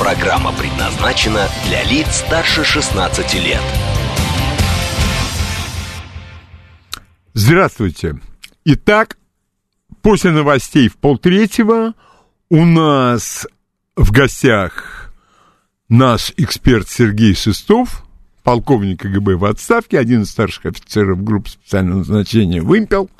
Программа предназначена для лиц старше 16 лет. Здравствуйте. Итак, после новостей в полтретьего у нас в гостях наш эксперт Сергей Шестов, полковник КГБ в отставке, один из старших офицеров группы специального назначения «Вымпел»,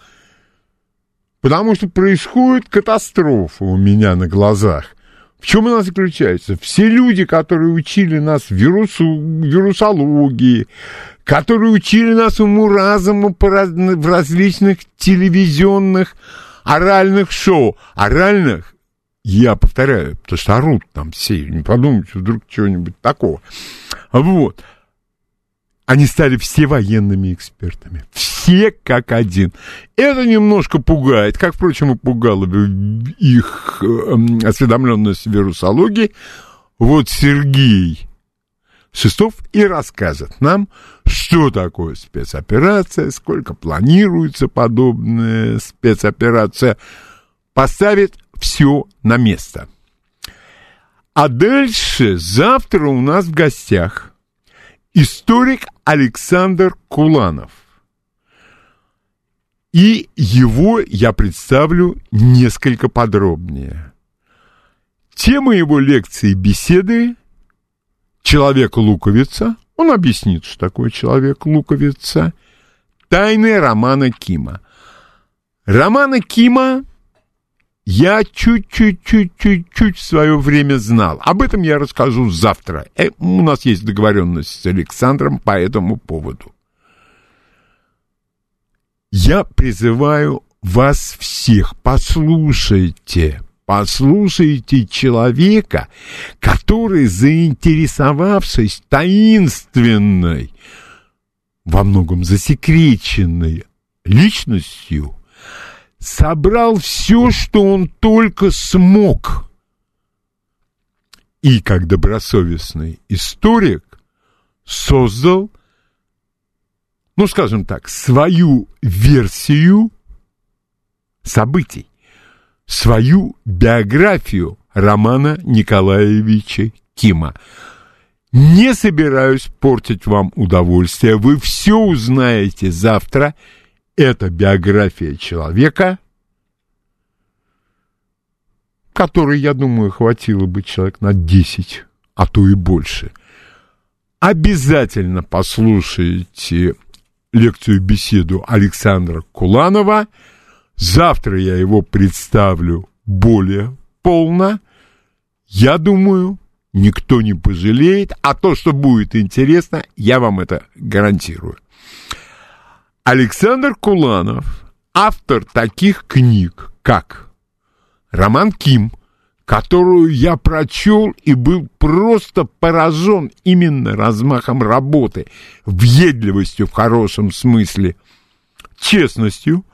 потому что происходит катастрофа у меня на глазах. В чем она заключается? Все люди, которые учили нас вирусу, вирусологии, которые учили нас уму-разуму в различных телевизионных оральных шоу. Оральных, я повторяю, потому что орут там все, не подумайте, вдруг чего-нибудь такого. Вот. Они стали все военными экспертами. Все как один. Это немножко пугает, как, впрочем, и пугало их э, осведомленность в вирусологии. Вот Сергей Шестов и расскажет нам, что такое спецоперация, сколько планируется подобная спецоперация, поставит все на место. А дальше завтра у нас в гостях историк Александр Куланов. И его я представлю несколько подробнее. Тема его лекции беседы «Человек-луковица». Он объяснит, что такое человек-луковица. Тайны романа Кима. Романа Кима я чуть-чуть-чуть-чуть-чуть в свое время знал. Об этом я расскажу завтра. Э, у нас есть договоренность с Александром по этому поводу. Я призываю вас всех, послушайте, послушайте человека, который, заинтересовавшись таинственной, во многом засекреченной личностью, собрал все, что он только смог. И как добросовестный историк создал, ну, скажем так, свою версию событий, свою биографию Романа Николаевича Кима. Не собираюсь портить вам удовольствие, вы все узнаете завтра – это биография человека, который, я думаю, хватило бы человек на 10, а то и больше. Обязательно послушайте лекцию-беседу Александра Куланова. Завтра я его представлю более полно. Я думаю, никто не пожалеет, а то, что будет интересно, я вам это гарантирую. Александр Куланов, автор таких книг, как «Роман Ким», которую я прочел и был просто поражен именно размахом работы, въедливостью в хорошем смысле, честностью,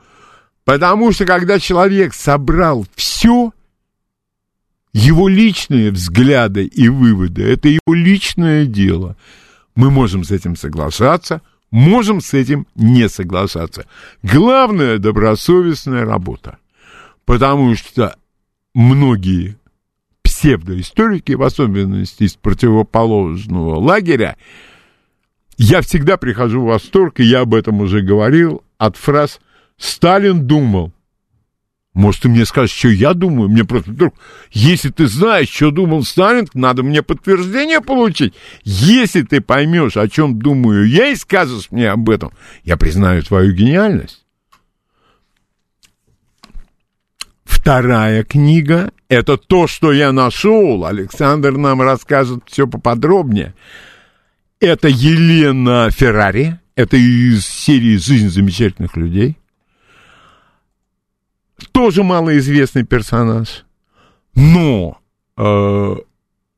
потому что когда человек собрал все, его личные взгляды и выводы, это его личное дело. Мы можем с этим соглашаться – Можем с этим не соглашаться. Главное – добросовестная работа. Потому что многие псевдоисторики, в особенности из противоположного лагеря, я всегда прихожу в восторг, и я об этом уже говорил, от фраз «Сталин думал». Может, ты мне скажешь, что я думаю? Мне просто вдруг, если ты знаешь, что думал Сталин, надо мне подтверждение получить. Если ты поймешь, о чем думаю я, и скажешь мне об этом, я признаю твою гениальность. Вторая книга — это то, что я нашел. Александр нам расскажет все поподробнее. Это Елена Феррари. Это из серии «Жизнь замечательных людей» тоже малоизвестный персонаж. Но э,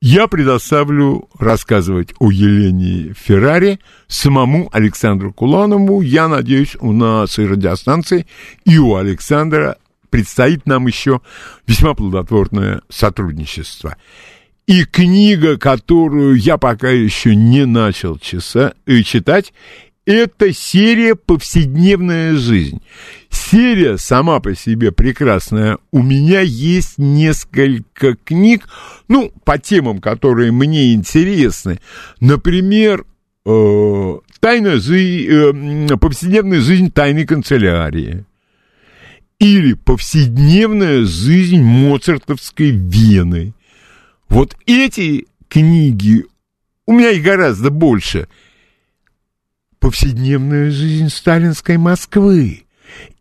я предоставлю рассказывать о Елене Феррари самому Александру Куланову. Я надеюсь, у нас и радиостанции, и у Александра предстоит нам еще весьма плодотворное сотрудничество. И книга, которую я пока еще не начал часа, э, читать, это серия «Повседневная жизнь». Серия сама по себе прекрасная. У меня есть несколько книг, ну, по темам, которые мне интересны. Например, э, «Тайная жизнь», э, «Повседневная жизнь тайной канцелярии». Или «Повседневная жизнь моцартовской Вены». Вот эти книги, у меня их гораздо больше – повседневная жизнь сталинской Москвы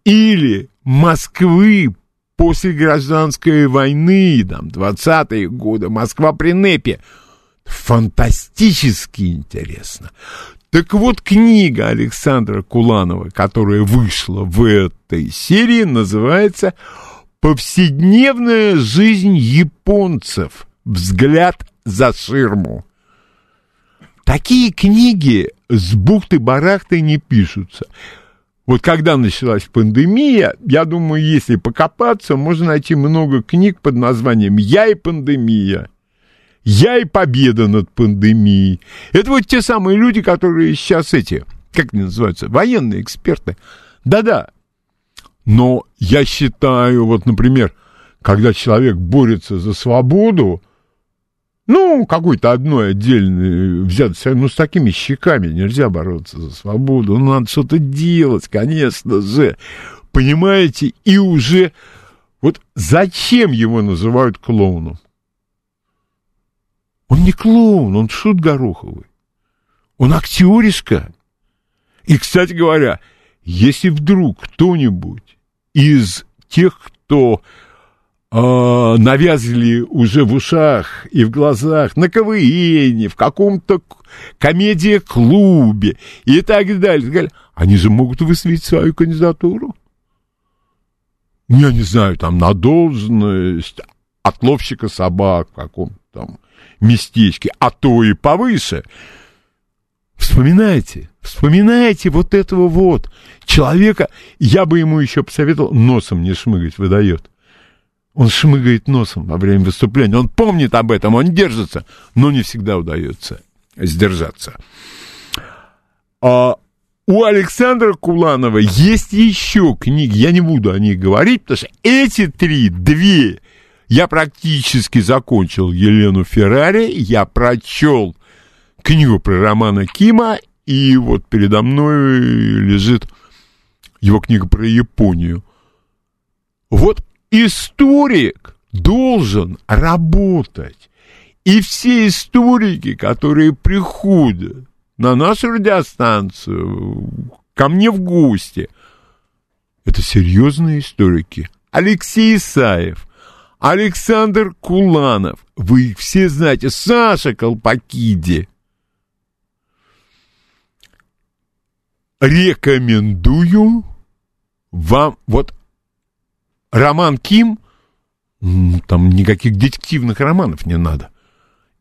или Москвы после гражданской войны, там, 20-е годы, Москва при НЭПе. Фантастически интересно. Так вот, книга Александра Куланова, которая вышла в этой серии, называется «Повседневная жизнь японцев. Взгляд за ширму». Такие книги с бухты-барахты не пишутся. Вот когда началась пандемия, я думаю, если покопаться, можно найти много книг под названием «Я и пандемия», «Я и победа над пандемией». Это вот те самые люди, которые сейчас эти, как они называются, военные эксперты. Да-да. Но я считаю, вот, например, когда человек борется за свободу, ну, какой-то одной отдельный взят, ну, с такими щеками нельзя бороться за свободу, ну, надо что-то делать, конечно же, понимаете, и уже, вот зачем его называют клоуном? Он не клоун, он шут гороховый, он актеришка. И, кстати говоря, если вдруг кто-нибудь из тех, кто э, навязли уже в ушах и в глазах на КВН, в каком-то комедия-клубе и так далее, они же могут выставить свою кандидатуру. Я не знаю, там, на должность отловщика собак в каком-то там местечке, а то и повыше. Вспоминайте, вспоминайте вот этого вот человека. Я бы ему еще посоветовал носом не шмыгать, выдает. Он шмыгает носом во время выступления. Он помнит об этом, он держится, но не всегда удается сдержаться. А у Александра Куланова есть еще книги, я не буду о них говорить, потому что эти три, две, я практически закончил Елену Феррари, я прочел книгу про Романа Кима, и вот передо мной лежит его книга про Японию. Вот историк должен работать. И все историки, которые приходят на нашу радиостанцию, ко мне в гости, это серьезные историки. Алексей Исаев, Александр Куланов, вы их все знаете, Саша Колпакиди. Рекомендую вам, вот роман Ким, там никаких детективных романов не надо.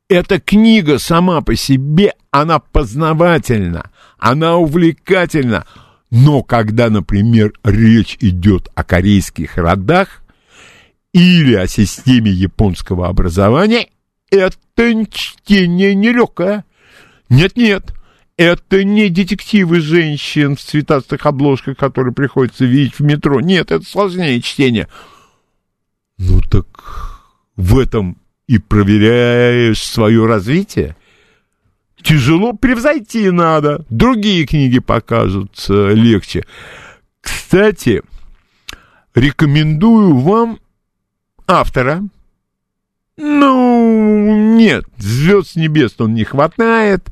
Эта книга сама по себе, она познавательна, она увлекательна. Но когда, например, речь идет о корейских родах или о системе японского образования, это чтение нелегкое. Нет-нет, это не детективы женщин в цветастых обложках, которые приходится видеть в метро. Нет, это сложнее чтение. Ну так в этом и проверяешь свое развитие. Тяжело превзойти надо. Другие книги покажутся легче. Кстати, рекомендую вам автора. Ну, нет, звезд с небес он не хватает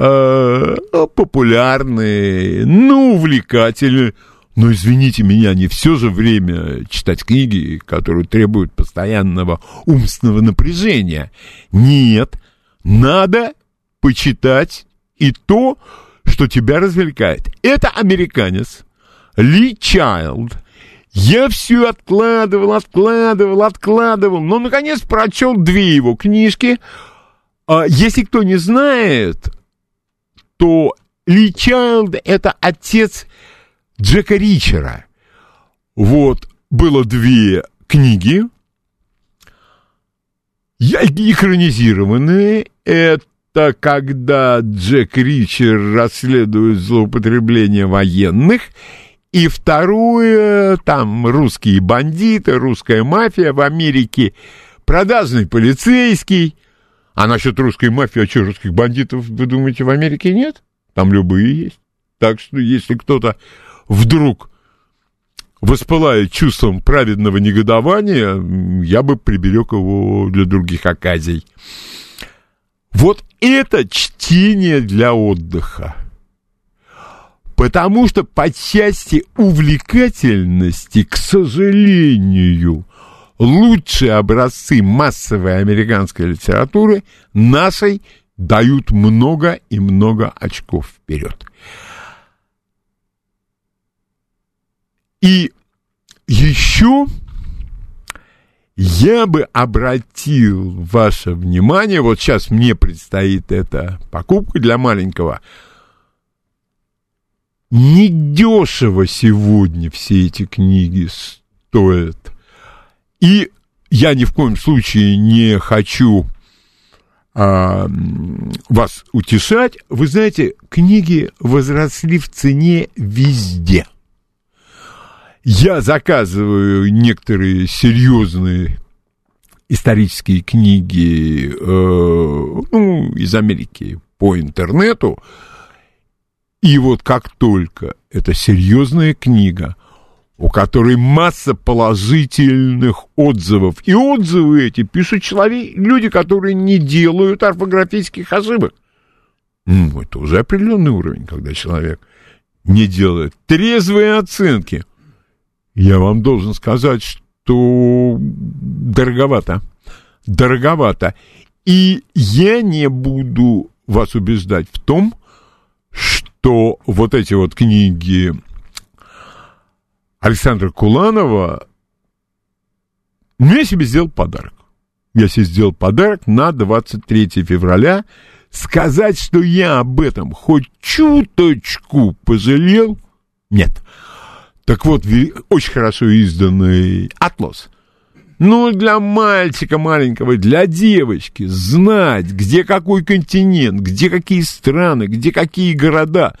э, популярные, ну, увлекательные. Но, извините меня, не все же время читать книги, которые требуют постоянного умственного напряжения. Нет, надо почитать и то, что тебя развлекает. Это американец Ли Чайлд. Я все откладывал, откладывал, откладывал, но, наконец, прочел две его книжки. А, если кто не знает, то Ли Чайлд — это отец Джека Ричера. Вот, было две книги, экранизированные. Это когда Джек Ричер расследует злоупотребление военных — и второе, там русские бандиты, русская мафия в Америке, продажный полицейский. А насчет русской мафии, а что, русских бандитов, вы думаете, в Америке нет? Там любые есть. Так что, если кто-то вдруг воспылает чувством праведного негодования, я бы приберег его для других оказий. Вот это чтение для отдыха. Потому что по части увлекательности, к сожалению, лучшие образцы массовой американской литературы нашей дают много и много очков вперед. И еще я бы обратил ваше внимание, вот сейчас мне предстоит эта покупка для маленького недешево сегодня все эти книги стоят. И я ни в коем случае не хочу а, вас утешать. Вы знаете, книги возросли в цене везде. Я заказываю некоторые серьезные исторические книги э, ну, из Америки по интернету. И вот как только это серьезная книга, у которой масса положительных отзывов, и отзывы эти пишут человек, люди, которые не делают орфографических ошибок. Ну, это уже определенный уровень, когда человек не делает трезвые оценки. Я вам должен сказать, что дороговато. Дороговато. И я не буду вас убеждать в том, что то вот эти вот книги Александра Куланова, ну, я себе сделал подарок. Я себе сделал подарок на 23 февраля. Сказать, что я об этом хоть чуточку пожалел, нет. Так вот, очень хорошо изданный «Атлас», ну, для мальчика маленького, для девочки знать, где какой континент, где какие страны, где какие города.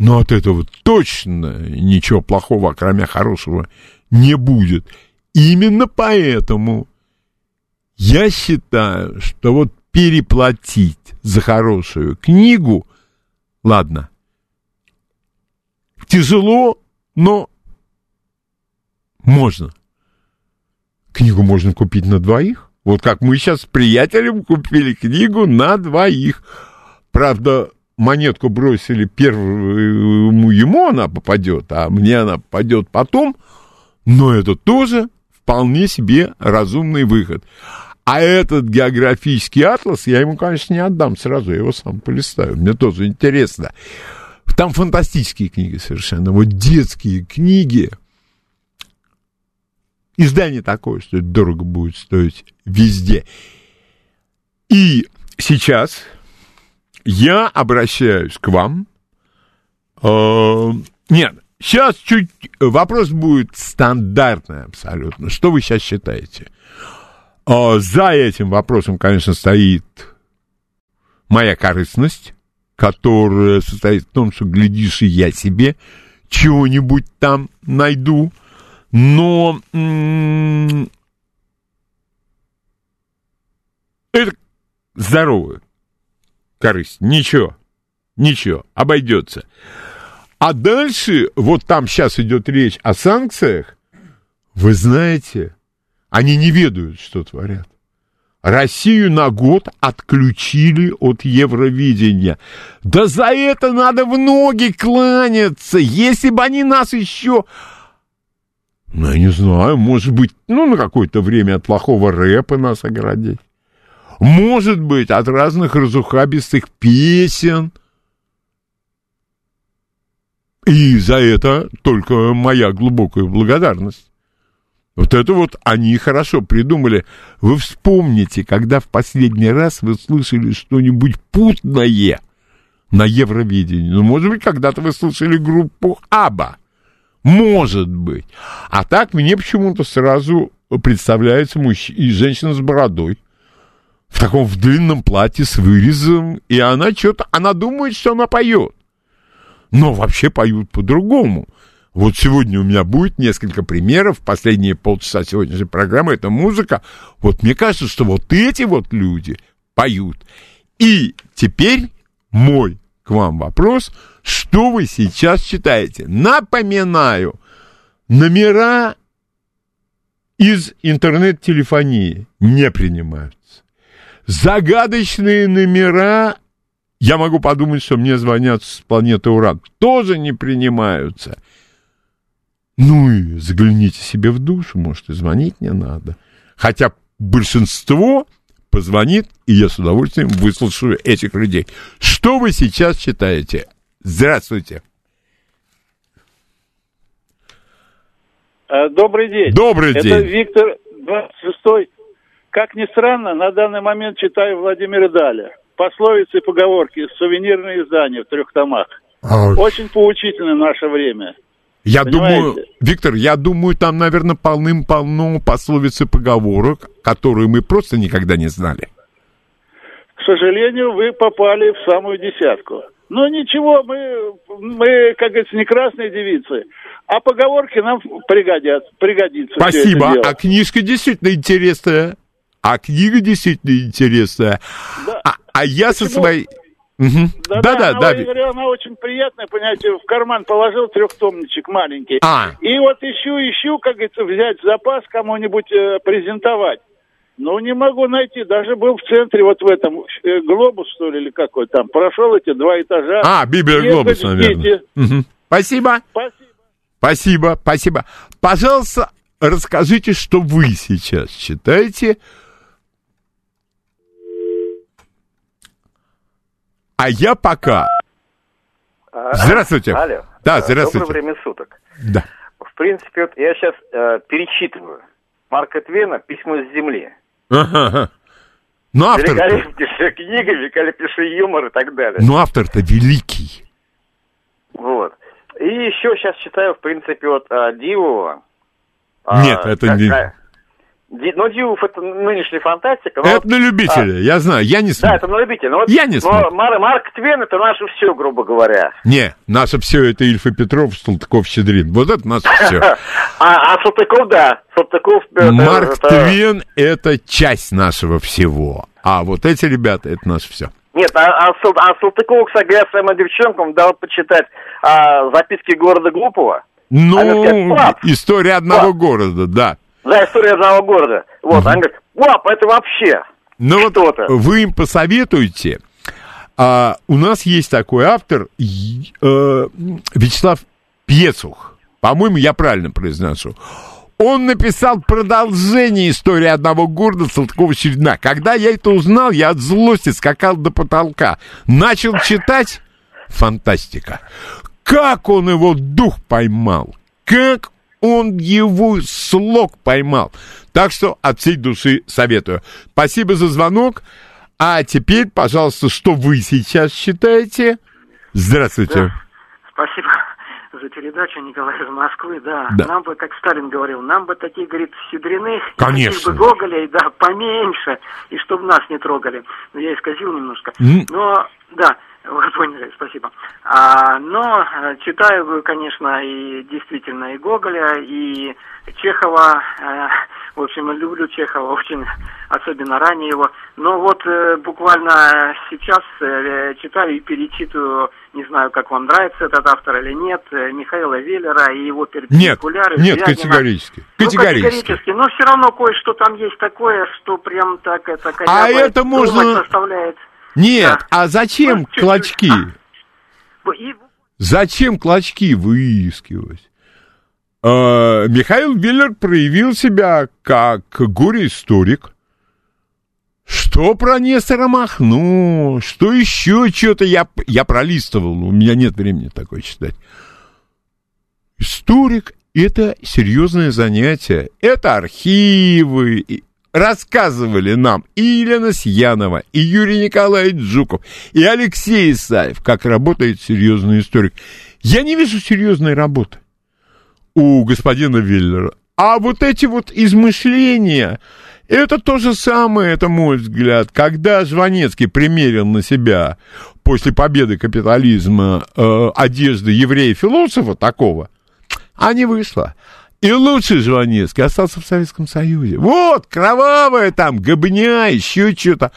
Но от этого точно ничего плохого, кроме хорошего, не будет. Именно поэтому я считаю, что вот переплатить за хорошую книгу, ладно, тяжело, но можно. Книгу можно купить на двоих. Вот как мы сейчас с приятелем купили книгу на двоих. Правда, монетку бросили первому ему она попадет, а мне она попадет потом. Но это тоже вполне себе разумный выход. А этот географический атлас я ему, конечно, не отдам сразу, я его сам полистаю. Мне тоже интересно. Там фантастические книги совершенно. Вот детские книги, Издание такое, что это дорого будет стоить везде. И сейчас я обращаюсь к вам. Э, нет, сейчас чуть вопрос будет стандартный абсолютно. Что вы сейчас считаете? Э, за этим вопросом, конечно, стоит моя корыстность, которая состоит в том, что глядишь и я себе чего-нибудь там найду. Но это здоровая корысть. Ничего, ничего, обойдется. А дальше, вот там сейчас идет речь о санкциях, вы знаете, они не ведают, что творят. Россию на год отключили от Евровидения. Да за это надо в ноги кланяться. Если бы они нас еще ну, я не знаю, может быть, ну, на какое-то время от плохого рэпа нас оградить. Может быть, от разных разухабистых песен. И за это только моя глубокая благодарность. Вот это вот они хорошо придумали. Вы вспомните, когда в последний раз вы слышали что-нибудь путное на Евровидении. Ну, может быть, когда-то вы слышали группу Аба. Может быть. А так мне почему-то сразу представляется мужчина и женщина с бородой. В таком в длинном платье с вырезом. И она что-то, она думает, что она поет. Но вообще поют по-другому. Вот сегодня у меня будет несколько примеров. Последние полчаса сегодняшней программы это музыка. Вот мне кажется, что вот эти вот люди поют. И теперь мой к вам вопрос. Что вы сейчас читаете? Напоминаю, номера из интернет-телефонии не принимаются. Загадочные номера, я могу подумать, что мне звонят с планеты Уран, тоже не принимаются. Ну и загляните себе в душу, может, и звонить не надо. Хотя большинство позвонит, и я с удовольствием выслушаю этих людей. Что вы сейчас читаете? Здравствуйте. Э, добрый день. Добрый Это день. Виктор 26 Как ни странно, на данный момент читаю Владимира Даля. Пословицы и поговорки, сувенирные издания в трех томах. А, Очень поучительно в наше время. Я Понимаете? думаю, Виктор, я думаю, там, наверное, полным-полно пословиц и поговорок, которые мы просто никогда не знали. К сожалению, вы попали в самую десятку. Но ничего, мы, мы, как говорится, не красные девицы, а поговорки нам пригодятся, пригодится. Спасибо. А книжка действительно интересная. А книга действительно интересная. Да. А, а я со Почему? своей... Мгм. Да-да, она, да. я говорю, она очень приятная, понимаете, в карман положил трехтомничек маленький. А. И вот ищу, ищу, как говорится, взять запас кому-нибудь э, презентовать. Но не могу найти. Даже был в центре, вот в этом, э, глобус, что ли, или какой там. Прошел эти два этажа. А, Библия Глобус, наверное. Мгм. Спасибо. Спасибо. Спасибо, спасибо. Пожалуйста, расскажите, что вы сейчас читаете. А я пока... А, Здравствуйте. Алло. Да, А, здравствуйте. Доброе время суток. Да. В принципе, вот я сейчас перечитываю Марка Твена «Письмо с земли». Ага. Ну, автор-то, Великолепнейшая книга, великолепнейший юмор и так далее. ну, автор-то великий. Вот. И еще сейчас читаю, в принципе, вот а, Дивова. А, Нет, это не- Ди- Ну, Дивов это нынешняя фантастика. но Это вот- на любителя, я знаю, я не Да, смотрю. это на любителя. Но вот- Я не но смотрю. Мар- Марк Твен это наше все, грубо говоря. Не, наше все это Ильфа Петров, Салтыков, Щедрин. Вот это наше все. А, а Салтыков, да. Салтыков... Марк это- Твен — это часть нашего всего. А вот эти ребята — это наше все. Нет, а, а, Сал- а Салтыков, кстати говоря, своим девчонкам дал почитать а, записки города Глупого. Ну, говорят, «Пап, история одного пап». города, да. За историю одного города. Вот, они говорят, пап, это вообще. Ну вот вы им посоветуете. А, у нас есть такой автор э, Вячеслав Пьецух. По-моему, я правильно произношу. Он написал продолжение истории одного города Салтыкова Щербина. Когда я это узнал, я от злости скакал до потолка. Начал читать. Фантастика. Как он его дух поймал. Как он его слог поймал. Так что от всей души советую. Спасибо за звонок. А теперь, пожалуйста, что вы сейчас считаете? Здравствуйте. Спасибо за передачу, Николай из Москвы, да. Да. Нам бы, как Сталин говорил, нам бы таких, говорит, Щедриных, и Конечно. бы Гоголей, да, поменьше, и чтобы нас не трогали. Ну, я исказил немножко. М. Но, да, вы поняли, спасибо. А, но э, читаю, конечно, и действительно и Гоголя, и Чехова. э, в общем, люблю Чехова очень, особенно ранее его. Но вот э, буквально сейчас э, читаю и перечитываю, не знаю, как вам нравится этот автор или нет, э, Михаила Веллера и его Нет, перпендикуляры. нет, Звягина. категорически. Ну, Категорически. категорически. Но все равно кое-что там есть такое, что прям так это А это можно- заставляет. Нет, Да. а зачем Ну, клочки? И Зачем клочки выискивать? Э, Михаил Виллер проявил себя как горе-историк. Что про Нестора Махно? Что еще что-то? Я, я пролистывал, у меня нет времени такое читать. Историк – это серьезное занятие. Это архивы, рассказывали нам и Елена Сьянова, и Юрий Николаевич Жуков, и Алексей Исаев, как работает серьезный историк. Я не вижу серьезной работы у господина Виллера. А вот эти вот измышления, это то же самое, это мой взгляд, когда Жванецкий примерил на себя после победы капитализма э, одежды еврея-философа такого, а не вышло. И лучший Жванецкий остался в Советском Союзе. Вот, кровавая там, гобня, еще что-то.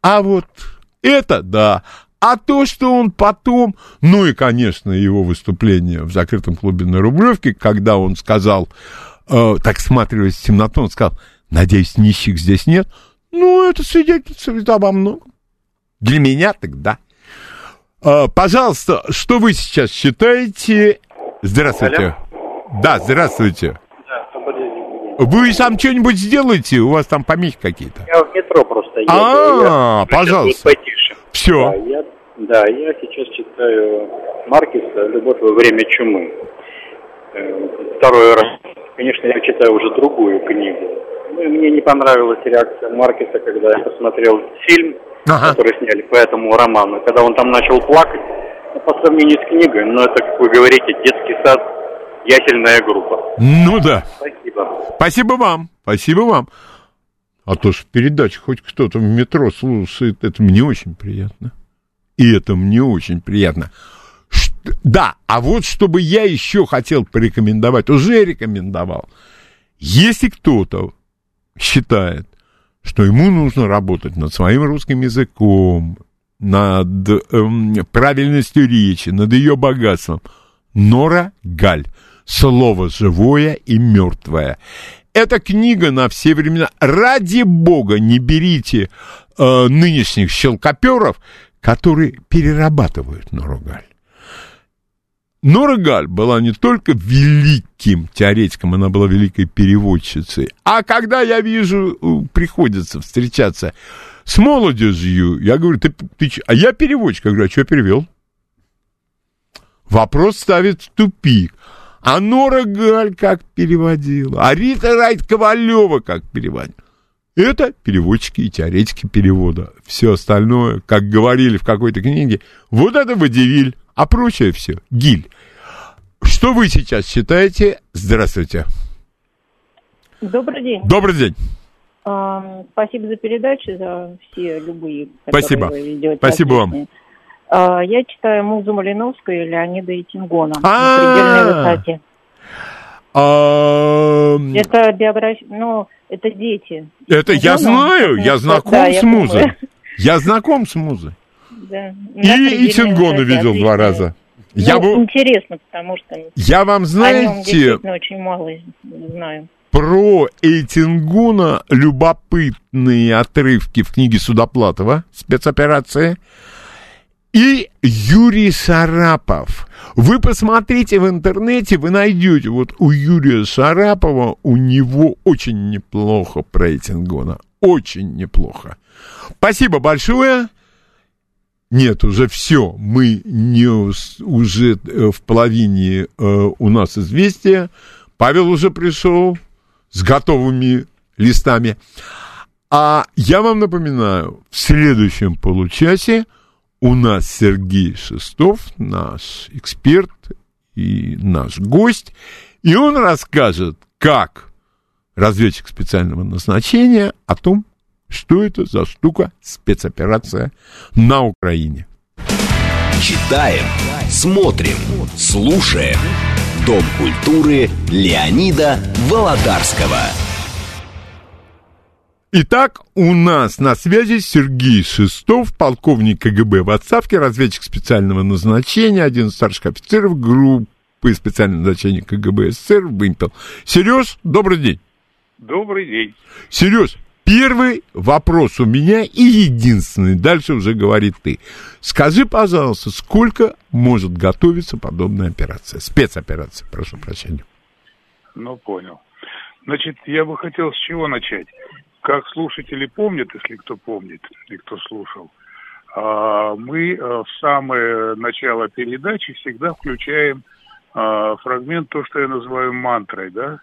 А вот это, да. А то, что он потом, ну и, конечно, его выступление в закрытом клубе на Рублевке, когда он сказал, э, так сматриваясь в темноту, он сказал, надеюсь, нищих здесь нет. Ну, это свидетельствует обо многом. Для меня тогда. Э, пожалуйста, что вы сейчас считаете? Здравствуйте. Алло. Да, здравствуйте. Вы сам что-нибудь сделаете? У вас там помехи какие-то? Я в метро просто еду. А, я, пожалуйста. Все. Да я, да, я сейчас читаю Маркиса «Любовь во время чумы». Э, второй раз. Конечно, я читаю уже другую книгу. Ну, и мне не понравилась реакция Маркиса, когда я посмотрел фильм, ага. который сняли по этому роману. Когда он там начал плакать, ну, по сравнению с книгой, ну, это, как вы говорите, детский сад, ясельная группа. Ну да. Спасибо. Спасибо вам. Спасибо вам. А то ж в передаче хоть кто-то в метро слушает, это мне очень приятно. И это мне очень приятно. Ш- да, а вот чтобы я еще хотел порекомендовать, уже рекомендовал. Если кто-то считает, что ему нужно работать над своим русским языком, над эм, правильностью речи, над ее богатством, Нора Галь. Слово живое и мертвое. Эта книга на все времена. Ради бога, не берите э, нынешних щелкоперов, которые перерабатывают Нору Галь. Нора Галь была не только великим теоретиком, она была великой переводчицей. А когда я вижу, приходится встречаться с молодежью, я говорю, ты, ты а я переводчик, я говорю, а что перевел? Вопрос ставит в тупик. А Нора Галь как переводила, а Рита Райт Ковалева как переводила. Это переводчики и теоретики перевода. Все остальное, как говорили в какой-то книге, вот это водевиль, а прочее все гиль. Что вы сейчас считаете? Здравствуйте. Добрый день. Добрый день. А, спасибо за передачу, за все любые. Спасибо. Спасибо вам. А, я читаю Музу Малиновскую и Леонида Итингона на предельной высоте. Это биография, ну, это дети. Это я знаю, я знаком с Музой. Я знаком с Музой. И Итингона видел два раза. Ну, я бы... интересно, потому что я вам знаете, о нем очень мало знаю. Про Эйтингуна любопытные отрывки в книге Судоплатова «Спецоперация» и Юрий Сарапов. Вы посмотрите в интернете, вы найдете вот у Юрия Сарапова, у него очень неплохо про Эйтингуна. Очень неплохо. Спасибо большое. Нет, уже все. Мы не уже э, в половине э, у нас известия. Павел уже пришел с готовыми листами. А я вам напоминаю, в следующем получасе у нас Сергей Шестов, наш эксперт и наш гость, и он расскажет, как разведчик специального назначения о том, что это за штука спецоперация на Украине. Читаем, смотрим, слушаем. Дом культуры Леонида Володарского. Итак, у нас на связи Сергей Шестов, полковник КГБ в отставке, разведчик специального назначения, один из старших офицеров группы специального назначения КГБ СССР «Вымпел». Сереж, добрый день. Добрый день. Сереж, Первый вопрос у меня и единственный, дальше уже говорит ты. Скажи, пожалуйста, сколько может готовиться подобная операция, спецоперация, прошу прощения. Ну, понял. Значит, я бы хотел с чего начать. Как слушатели помнят, если кто помнит, и кто слушал, а, мы а, в самое начало передачи всегда включаем а, фрагмент, то, что я называю мантрой, да?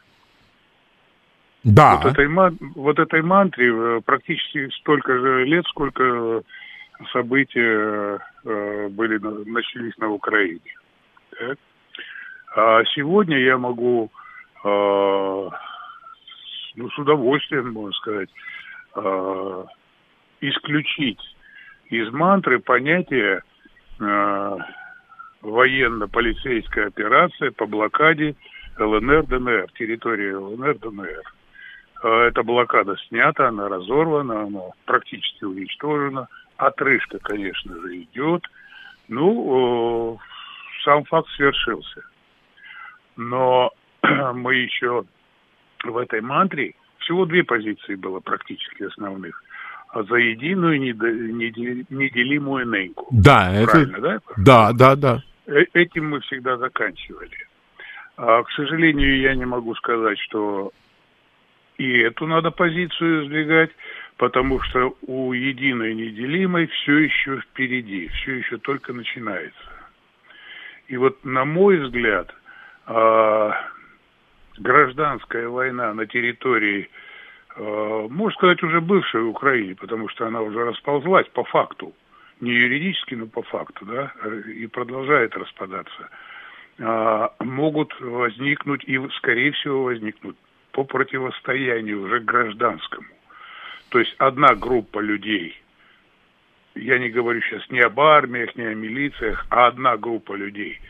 Да. Вот этой, вот этой мантре э, практически столько же лет, сколько события э, были, начались на Украине. Так? А сегодня я могу э, ну, с удовольствием, можно сказать, э, исключить из мантры понятие э, военно-полицейская операция по блокаде ЛНР, ДНР, территории ЛНР, ДНР. Э, эта блокада снята, она разорвана, она практически уничтожена. Отрыжка, конечно же, идет. Ну, сам факт свершился. Но мы еще в этой мантре, всего две позиции было практически основных. А за единую неделимую неньку. Да, Правильно, это... да? Да, да, да. Э, этим мы всегда заканчивали. А, к сожалению, я не могу сказать, что и эту надо позицию сдвигать, потому что у единой неделимой все еще впереди, все еще только начинается. И вот, на мой взгляд, а, гражданская война на территории, а, можно сказать, уже бывшей Украины, потому что она уже расползлась по факту, не юридически, но по факту, да, и продолжает распадаться, а, могут возникнуть и, скорее всего, возникнут по противостоянию уже гражданскому. То есть одна группа людей, я не говорю сейчас ни об армиях, ни о милициях, а одна группа людей,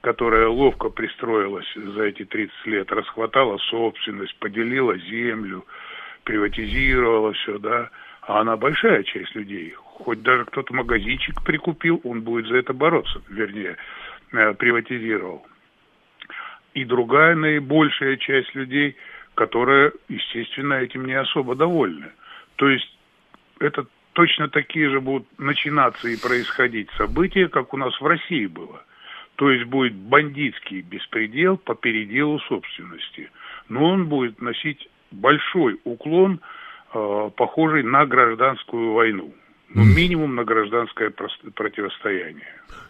которая ловко пристроилась за эти 30 лет, расхватала собственность, поделила землю, приватизировала все, да, а она большая часть людей. Хоть даже кто-то магазинчик прикупил, он будет за это бороться, вернее, э, приватизировал. И другая наибольшая часть людей – которые, естественно, этим не особо довольны. То есть это точно такие же будут начинаться и происходить события, как у нас в России было. То есть будет бандитский беспредел по переделу собственности. Но он будет носить большой уклон, э, похожий на гражданскую войну. Ну, минимум на гражданское противостояние.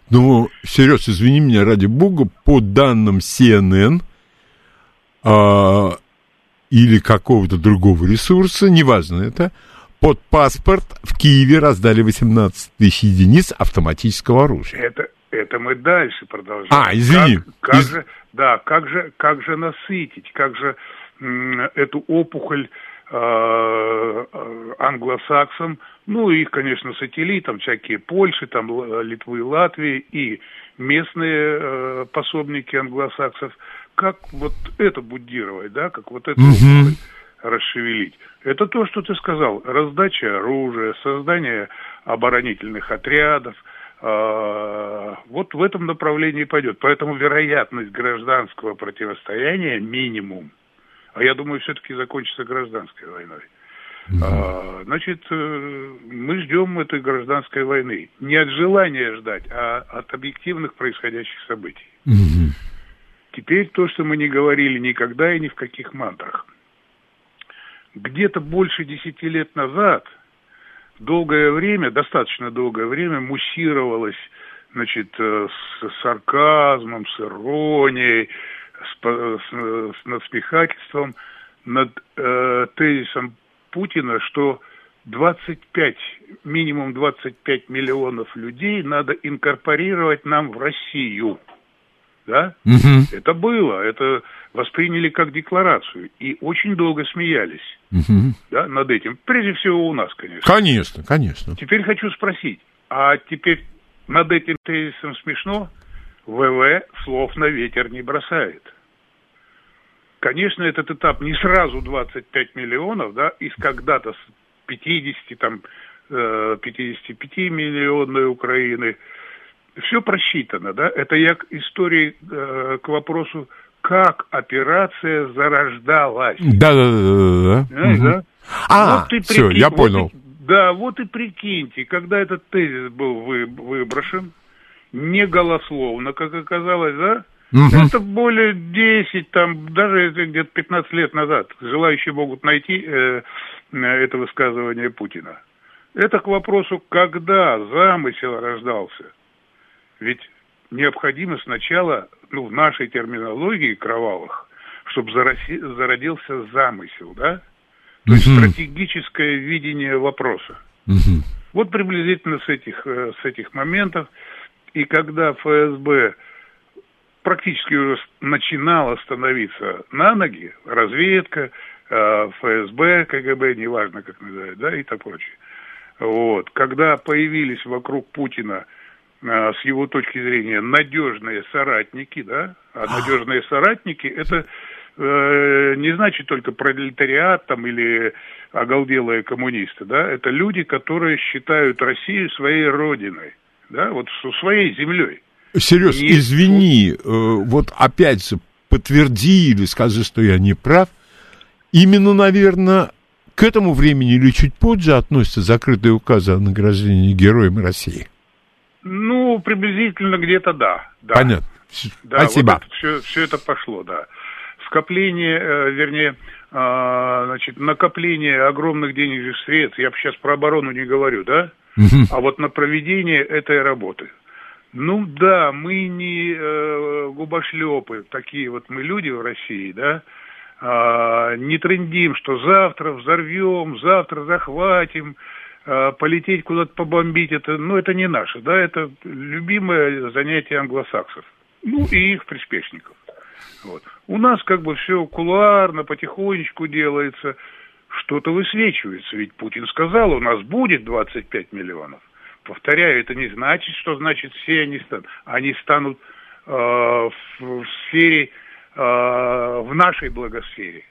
Ну, Сереж, извини меня, ради бога, по данным CNN, э, или какого-то другого ресурса, неважно это, под паспорт в Киеве раздали 18 тысяч единиц автоматического оружия. Это, это мы дальше продолжаем. А, извини. Как, как Из... же, да, как же, как же насытить, как же м, эту опухоль э, англосаксам, ну, их, конечно, сателлитам, всякие Польши, там, Литвы, Латвии и местные э, пособники англосаксов, как вот это буддировать, да, как вот это угу. расшевелить. Это то, что ты сказал. Раздача оружия, создание оборонительных отрядов. Э, вот в этом направлении пойдет. Поэтому вероятность гражданского противостояния минимум. А я думаю, все-таки закончится гражданской войной. Угу. А, значит, э, мы ждем этой гражданской войны. Не от желания ждать, а от объективных происходящих событий. Угу. Теперь то, что мы не говорили никогда и ни в каких мантрах. Где-то больше десяти лет назад, долгое время, достаточно долгое время, муссировалось значит, э, с сарказмом, с иронией, с, с, с надсмехательством над э, тезисом Путина, что 25, минимум 25 миллионов людей надо инкорпорировать нам в Россию – да? Угу. Это было, это восприняли как декларацию и очень долго смеялись угу. да, над этим. Прежде всего у нас, конечно. Конечно, конечно. Теперь хочу спросить, а теперь над этим тезисом смешно? ВВ слов на ветер не бросает. Конечно, этот этап не сразу 25 миллионов, да, из когда-то 50, там, 55 э, миллионной Украины – все просчитано, да? Это я к истории, э, к вопросу, как операция зарождалась. Да, да, да, да. Угу. да? А, вот все, прикинь, я понял. Вот, да, вот и прикиньте, когда этот тезис был вы, выброшен, не голословно, как оказалось, да? Угу. Это более 10, там, даже где-то 15 лет назад. Желающие могут найти э, это высказывание Путина. Это к вопросу, когда замысел рождался. Ведь необходимо сначала, ну, в нашей терминологии кровавых, чтобы зароси, зародился замысел, да? То есть стратегическое видение вопроса. Вот приблизительно с этих, э, с этих моментов. И когда ФСБ практически уже начинала становиться на ноги, разведка, э, ФСБ, КГБ, неважно как называют, да, и так прочее. Вот. Когда появились вокруг Путина с его точки зрения надежные соратники, да, а надежные соратники это э, не значит только пролетариат там или оголделые коммунисты, да, это люди, которые считают Россию своей родиной, да, вот своей землей. Серьез, не... извини, э, вот опять же подтверди или скажи, что я не прав. Именно, наверное, к этому времени или чуть позже относятся закрытые указы о награждении героем России? Ну, приблизительно где-то да. да. Понятно. Да, Спасибо. Вот это, все, все это пошло, да. Скопление, э, вернее, э, значит, накопление огромных денежных средств, я сейчас про оборону не говорю, да, угу. а вот на проведение этой работы. Ну да, мы не э, губошлепы, такие вот мы люди в России, да, э, не трендим, что завтра взорвем, завтра захватим, полететь куда-то побомбить, это, ну это не наше, да, это любимое занятие англосаксов, ну и их приспешников. Вот. У нас как бы все кулуарно, потихонечку делается, что-то высвечивается, ведь Путин сказал, у нас будет 25 миллионов. Повторяю, это не значит, что значит все они станут. Они станут э, в, в сфере, э, в нашей благосфере.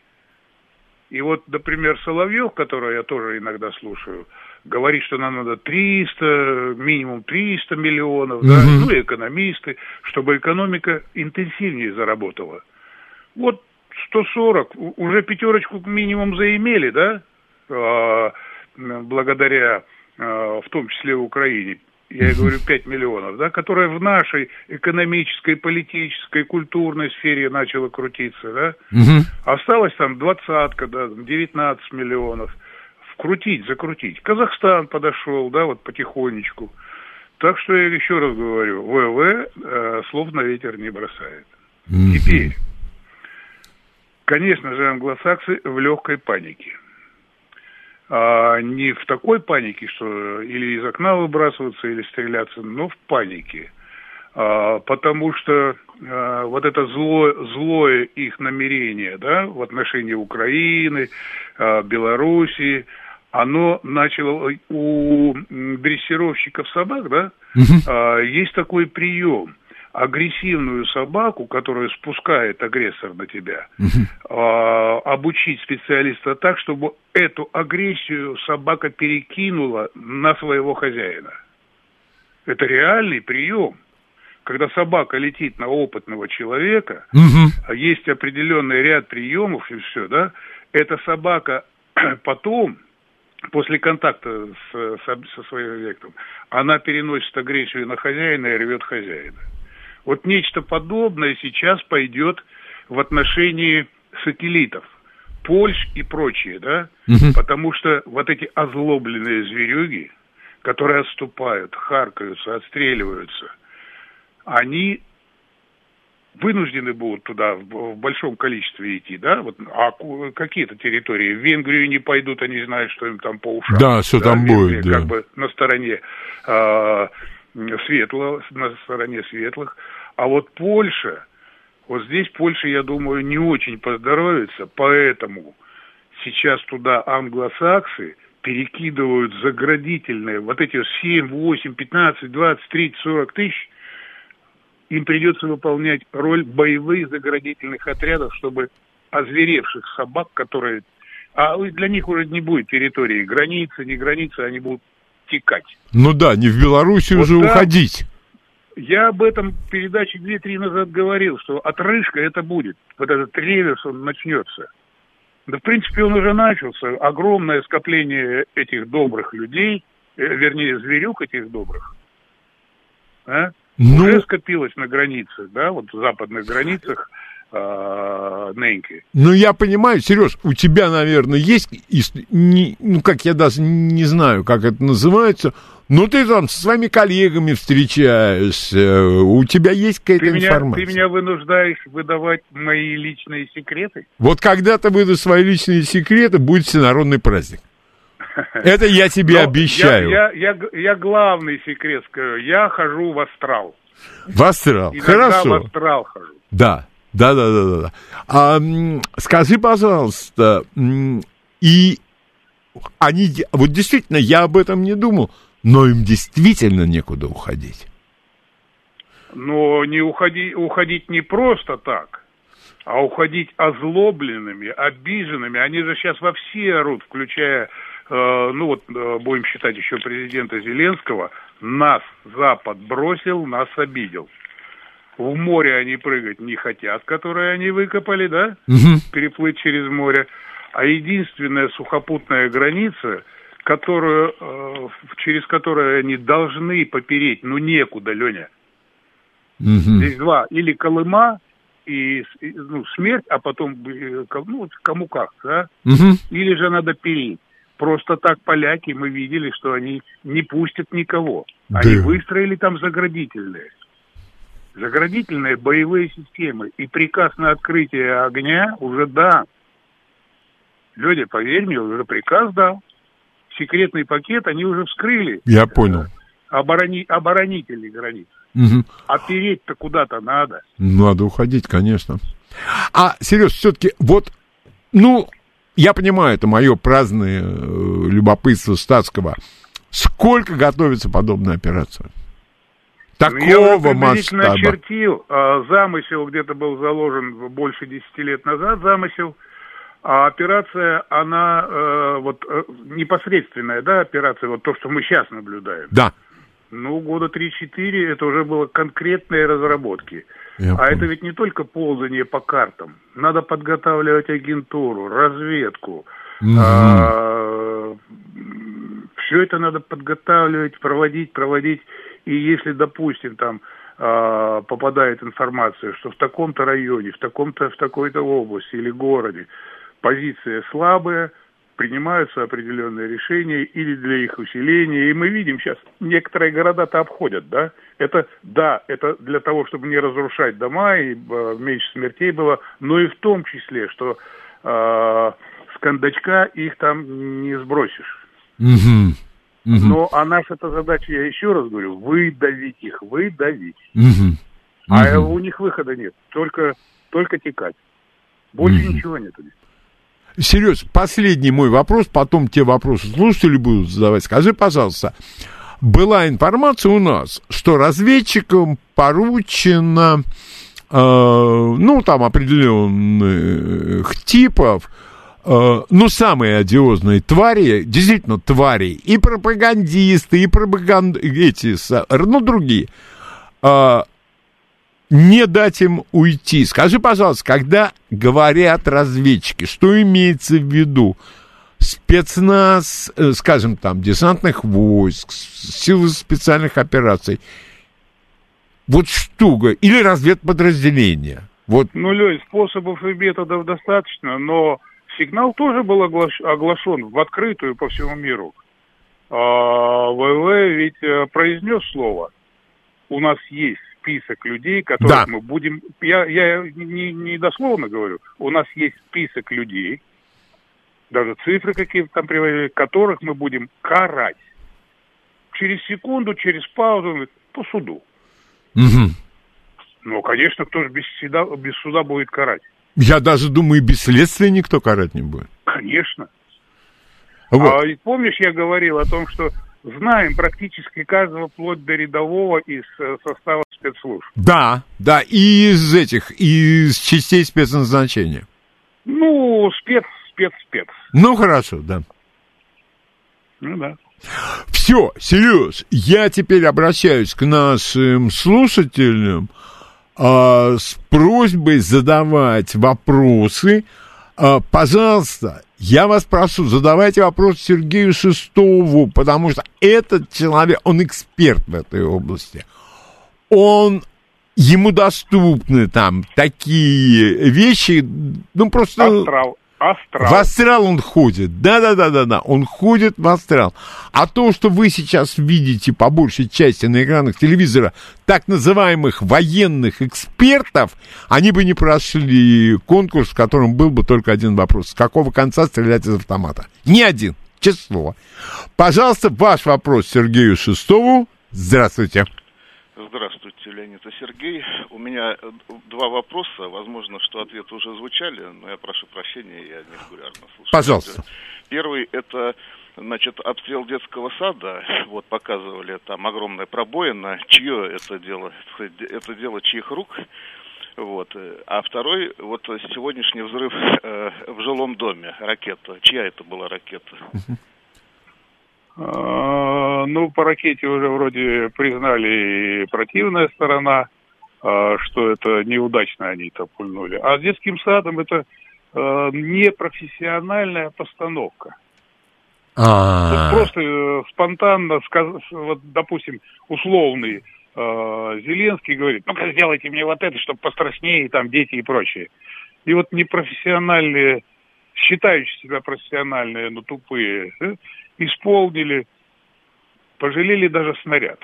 И вот, например, Соловьев, которого я тоже иногда слушаю, говорит, что нам надо 300, минимум 300 миллионов, угу. да, ну и экономисты, чтобы экономика интенсивнее заработала. Вот 140, уже пятерочку минимум заимели, да, а, благодаря Э, в том числе Украине, я говорю 5 миллионов, да, которая в нашей экономической, политической, культурной сфере начала крутиться, да, угу. осталось там двадцатка, да, 19 миллионов. Вкрутить, закрутить. Казахстан подошел, да, вот потихонечку. Так что я еще раз говорю, ВВ э, слов на ветер не бросает. Угу. Теперь, конечно же, англосаксы в легкой панике а, не в такой панике, что или из окна выбрасываться, или стреляться, но в панике. А, потому что а, вот это злое, злое их намерение да, в отношении Украины, а, Белоруссии, оно начало у дрессировщиков собак, да, угу. есть такой прием – агрессивную собаку, которая спускает агрессор на тебя, э, обучить специалиста так, чтобы эту агрессию собака перекинула на своего хозяина. Это реальный прием. Когда собака летит на опытного человека, угу. есть определенный ряд приемов и все, да, эта собака потом после контакта с, со, со своим объектом, она переносит агрессию на хозяина и рвет хозяина. Вот нечто подобное сейчас пойдет в отношении сателлитов. Польш и прочие, да? Угу. Потому что вот эти озлобленные зверюги, которые отступают, харкаются, отстреливаются, они вынуждены будут туда в, большом количестве идти, да? Вот, а какие-то территории в Венгрию не пойдут, они знают, что им там по ушам. Да, что да, там Венгрия, будет, да. Как бы на стороне э, светлого, на стороне светлых. А вот Польша, вот здесь Польша, я думаю, не очень поздоровится, поэтому сейчас туда англосаксы перекидывают заградительные, вот эти 7, 8, 15, 20, 30, 40 тысяч, им придется выполнять роль боевых заградительных отрядов, чтобы озверевших собак, которые... А для них уже не будет территории границы, не границы, они будут текать. Ну да, не в Беларуси вот уже да, уходить. Я об этом передаче 2-3 назад говорил, что отрыжка это будет. Вот этот ревес, он начнется. Да, в принципе, он уже начался. Огромное скопление этих добрых людей, э, вернее, зверюк этих добрых, а? Ну... уже скопилось на границах, да, вот в западных границах э, Неньки. Ну, я понимаю, Сереж, у тебя, наверное, есть, не, ну, как я даже не знаю, как это называется, Ну, ты там со своими коллегами встречаешься, у тебя есть какая-то Ты меня, информация. ты меня вынуждаешь выдавать мои личные секреты? Вот когда ты выйдешь свои личные секреты, будет всенародный праздник. Это я тебе Но обещаю. Я, я, я, я главный секрет скажу. Я хожу в астрал. В астрал. Иногда Хорошо. в астрал хожу. Да, да, да, да, да. А, скажи, пожалуйста, и они, вот действительно, я об этом не думал, но им действительно некуда уходить. Но не уходи, уходить не просто так, а уходить озлобленными, обиженными. Они же сейчас во все орут, включая, ну вот, э, будем считать еще президента Зеленского, нас Запад бросил, нас обидел. В море они прыгать не хотят, которое они выкопали, да? Переплыть через море. А единственная сухопутная граница, которую, э, через которую они должны попереть, ну некуда, Леня. Здесь два. Или Колыма, и, ну, смерть, а потом э, ну, кому как, да? Мгм. Или же надо переть. Просто так поляки, мы видели, что они не пустят никого. Они Да. выстроили там заградительные. Заградительные боевые системы. И приказ на открытие огня уже да. Люди, поверь мне, уже приказ дал. Секретный пакет они уже вскрыли. Я понял. Оборони, оборонители границ. Мгм. А переть-то куда-то надо. Надо уходить, конечно. А, Сереж, все-таки вот, ну, я понимаю, это мое праздное э, любопытство статского. Сколько готовится подобная операция? Ну, я уже Такого масштаба. очертил. А, замысел где-то был заложен больше 10 лет назад, замысел. А операция, она э, вот э, непосредственная, да, операция, вот то, что мы сейчас наблюдаем. Да. Ну, года 3-4 это уже было конкретные разработки. Я а понял. это ведь не только ползание по картам. Надо подготавливать агентуру, разведку. Мгм. все это надо подготавливать, проводить, проводить. И если, допустим, там а, попадает информация, что в таком-то районе, в таком-то, в такой-то области или городе позиция слабая, принимаются определенные решения или для их усиления. И мы видим сейчас, некоторые города-то обходят, да? Это, да, это для того, чтобы не разрушать дома и э, меньше смертей было, но и в том числе, что э, с кондачка их там не сбросишь. Мгм. Мгм. Но а наша-то задача, я еще раз говорю, выдавить их, выдавить. Мгм. А Мгм. у них выхода нет, только, только текать. Больше Мгм. ничего нету. Сереж, последний мой вопрос, потом те вопросы слушатели будут задавать. Скажи, пожалуйста, была информация у нас, что разведчикам поручено, э, ну, там, определенных типов, э, ну, самые одиозные твари, действительно твари, и пропагандисты, и пропаганд... эти, ну, другие, э, не дать им уйти. Скажи, пожалуйста, когда говорят разведчики, что имеется в виду? Спецназ, э, скажем там, десантных войск, силы специальных операций. Вот штука. Или разведподразделения. Вот. Ну, Лёнь, способов и методов достаточно, но сигнал тоже был оглаш- оглашен в открытую по всему миру. А, ВВ ведь э, произнес слово. У нас есть список людей, которых Да. мы будем... Я, я не, не дословно говорю. У нас есть список людей, даже цифры какие-то там приводили, которых мы будем карать. Через секунду, через паузу, по суду. Мгм. Ну, конечно, кто же без суда, без суда будет карать? Я даже думаю, без следствия никто карать не будет. Конечно. Вот. А помнишь, я говорил о том, что знаем практически каждого вплоть до рядового из э, состава спецслужб. Да, да, и из этих, из частей спецназначения. Ну, спец, спец, спец. Ну, хорошо, да. Ну да. Все, Сереж, я теперь обращаюсь к нашим слушателям а, с просьбой задавать вопросы. А, пожалуйста, я вас прошу, задавайте вопрос Сергею Шестову, потому что этот человек, он эксперт в этой области. Он ему доступны там такие вещи, ну просто... Астрал. Астрал. В астрал он ходит. Да-да-да-да-да. Он ходит в астрал. А то, что вы сейчас видите по большей части на экранах телевизора так называемых военных экспертов, они бы не прошли конкурс, в котором был бы только один вопрос. С какого конца стрелять из автомата? Ни один. Число. Пожалуйста, ваш вопрос Сергею Шестову. Здравствуйте. Здравствуйте, Леонид и Сергей. У меня э, два вопроса. Возможно, что ответы уже звучали, но я прошу прощения, я нерегулярно слушаю. Пожалуйста. Первый – это значит, обстрел детского сада, вот показывали там огромная пробоина, чье это дело, это дело чьих рук, вот. А второй, вот сегодняшний взрыв э, в жилом доме, ракета, чья это была ракета? А, ну, по ракете уже вроде признали и противная сторона, а, что это неудачно они это пульнули. А с детским садом это а, непрофессиональная постановка. Просто э, спонтанно, вот, допустим, условный Зеленский говорит, ну-ка сделайте мне вот это, чтобы пострашнее, там дети и прочее. И вот непрофессиональные, считающие себя профессиональные, но тупые, э, исполнили, пожалели даже снаряд.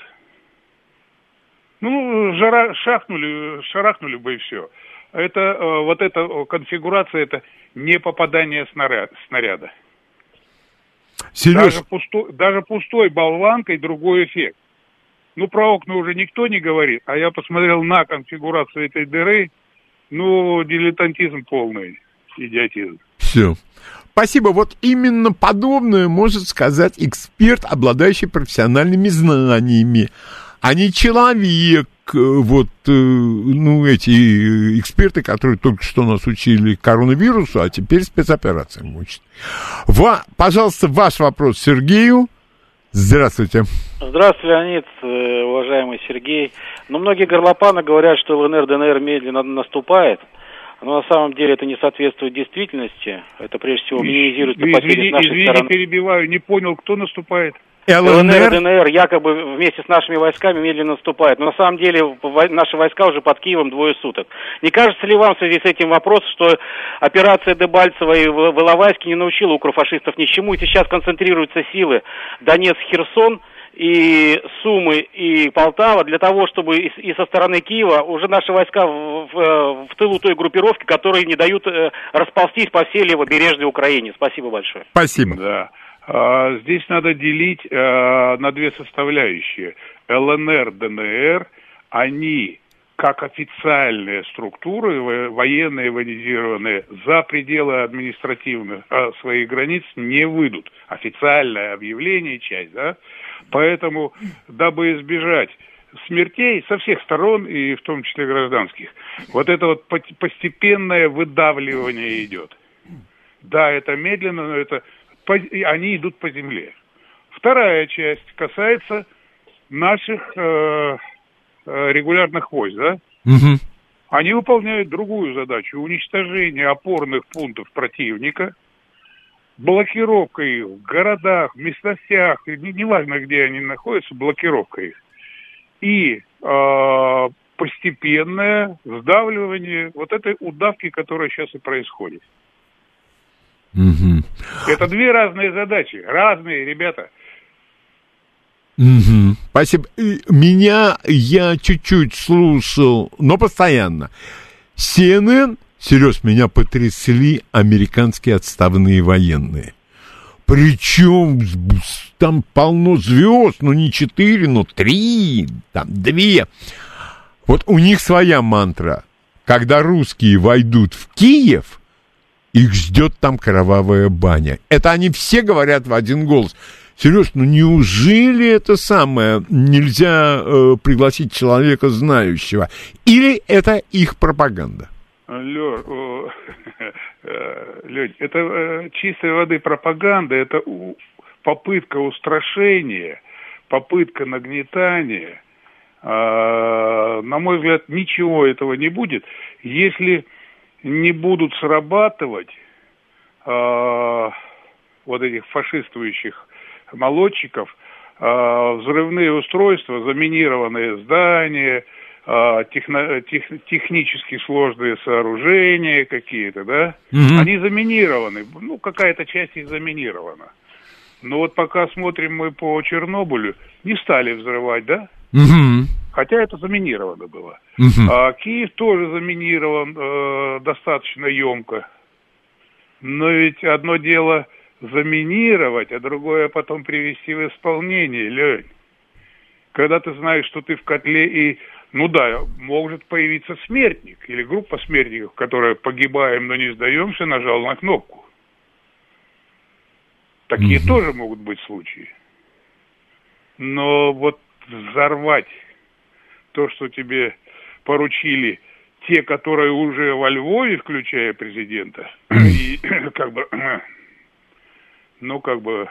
Ну, жара, шахнули, шарахнули бы и все. Это, э, вот эта конфигурация, это не попадание снаряда. снаряда. Сереж... Даже, пустой, даже пустой болванкой другой эффект. Ну, про окна уже никто не говорит, а я посмотрел на конфигурацию этой дыры, ну, дилетантизм полный, идиотизм. Все. Спасибо. Вот именно подобное может сказать эксперт, обладающий профессиональными знаниями, а не человек, э, вот, э, ну, эти эксперты, которые только что нас учили коронавирусу, а теперь спецоперациям учат. Ва, пожалуйста, ваш вопрос Сергею. Здравствуйте. Здравствуйте, Леонид, э, уважаемый Сергей. Ну, многие горлопаны говорят, что ЛНР, ДНР медленно наступает. Но на самом деле это не соответствует действительности. Это прежде всего минимизирует потери извини, с нашей извини, стороны. перебиваю, не понял, кто наступает? ЛНР, ДНР якобы вместе с нашими войсками медленно наступает. Но на самом деле наши войска уже под Киевом двое суток. Не кажется ли вам в связи с этим вопрос, что операция Дебальцева и в Иловайске не научила укрофашистов ничему, и сейчас концентрируются силы Донецк, Херсон – и Сумы, и Полтава, для того, чтобы и, и со стороны Киева уже наши войска в, в, в тылу той группировки, которые не дают э, расползтись по всей левобережной Украине. Спасибо большое. Спасибо. Да. А, здесь надо делить а, на две составляющие. ЛНР, ДНР, они как официальные структуры, военные, военизированные, за пределы административных а, своих границ не выйдут. Официальное объявление, часть, да? Поэтому, дабы избежать смертей со всех сторон, и в том числе гражданских, вот это вот постепенное выдавливание идет. Да, это медленно, но это они идут по земле. Вторая часть касается наших э, э, регулярных войск, да? Угу. Они выполняют другую задачу уничтожение опорных пунктов противника блокировка их в городах, в местностях, неважно, где они находятся, блокировка их. И э, постепенное сдавливание вот этой удавки, которая сейчас и происходит. Угу. Это две разные задачи, разные, ребята. Угу. Спасибо. Меня я чуть-чуть слушал, но постоянно. CNN Серьез, меня потрясли американские отставные военные. Причем там полно звезд, ну не четыре, но три, там две. Вот у них своя мантра. Когда русские войдут в Киев, их ждет там кровавая баня. Это они все говорят в один голос. Сереж, ну неужели это самое нельзя э, пригласить человека знающего? Или это их пропаганда? Лёр, э, Лёнь, это э, чистой воды пропаганда, это попытка устрашения, попытка нагнетания. А, на мой взгляд, ничего этого не будет, если не будут срабатывать а, вот этих фашистующих молодчиков а, взрывные устройства, заминированные здания, техно, тех, технически сложные сооружения какие-то, да, Мгм. они заминированы. Ну, какая-то часть их заминирована. Но вот пока смотрим мы по Чернобылю, не стали взрывать, да? Мгм. Хотя это заминировано было. Мгм. А Киев тоже заминирован э, достаточно емко. Но ведь одно дело заминировать, а другое потом привести в исполнение, Лень. Когда ты знаешь, что ты в котле и, ну да, может появиться смертник или группа смертников, которая погибаем, но не сдаемся, нажал на кнопку. Такие тоже могут быть случаи. Но вот взорвать то, что тебе поручили те, которые уже во Львове, включая президента, и как бы, ну, как бы,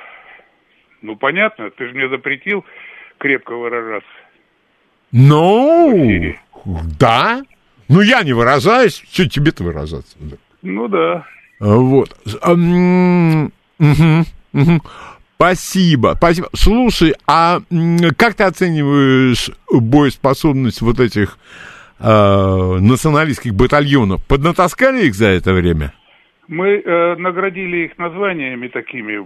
ну, понятно, ты же мне запретил крепко выражаться. Ну, да. Ну, я не выражаюсь. Что тебе-то выражаться? Ну, да. А, Вот. А. Спасибо, спасибо. Слушай, а как ты оцениваешь боеспособность вот этих а, националистских батальонов? Поднатаскали их за это время? Мы э, наградили их названиями такими,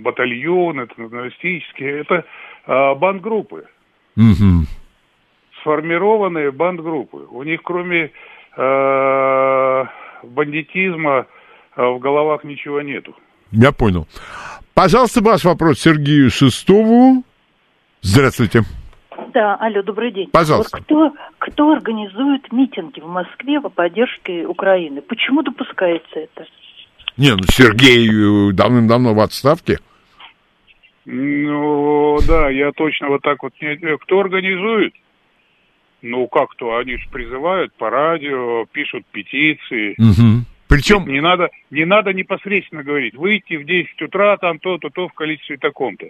батальоны, националистические. Это э, бандгруппы, Мгм. Сформированные бандгруппы. У них кроме э, бандитизма э, в головах ничего нету. Я понял. Пожалуйста, ваш вопрос Сергею Шестову. Здравствуйте. Да, алло, добрый день. Пожалуйста. Вот кто, кто организует митинги в Москве по поддержке Украины? Почему допускается это? Не, ну Сергей э, давным-давно в отставке. Ну, да, я точно вот так вот не... Кто организует? Ну, как то? Они же призывают по радио, пишут петиции. Мгм. Причем... Не надо, не надо непосредственно говорить, выйти в 10 утра, там то-то, то в количестве таком-то.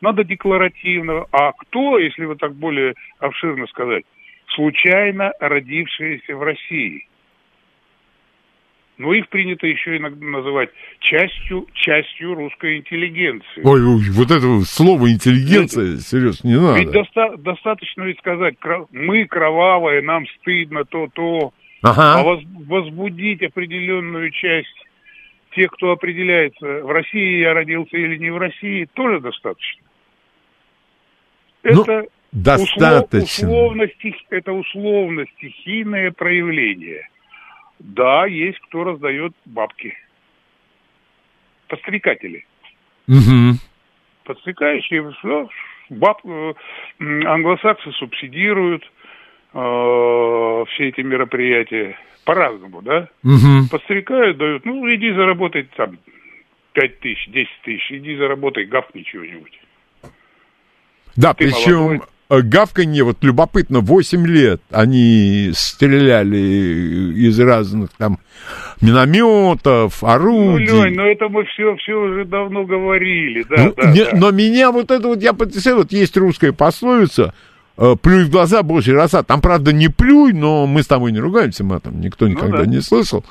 Надо декларативно. А кто, если вот так более обширно сказать, случайно родившиеся в России? Ну, их принято еще иногда называть частью, частью русской интеллигенции. Ой, ой, вот это слово интеллигенция, серьезно, не надо. Ведь доста- достаточно ведь сказать, мы кровавые, нам стыдно то-то. Ага. А воз- возбудить определенную часть тех, кто определяется, в России я родился или не в России, тоже достаточно. Ну, Это достаточно. услов- условно стих- это условно стихийное проявление. Да, есть кто раздает бабки. Подстрекатели. Мгм. подстрекающие, все, баб, э, англосаксы субсидируют э, все эти мероприятия по-разному, да? Мгм. Подстрекают, дают, ну, иди заработай там 5 тысяч, 10 тысяч, иди заработай, гавкни чего-нибудь. Да, Ты причем молодой. Э, гавканье, вот любопытно, 8 лет они стреляли из разных там минометов, Ну, орудий. Лень, ну это мы все, все уже давно говорили, да, Ну, да, не- да. Но меня вот это вот, я потрясаю, вот есть русская пословица, э, плюй в глаза, божья роса. Там, правда, не плюй, но мы с тобой не ругаемся матом, никто никогда Ну да. не слышал.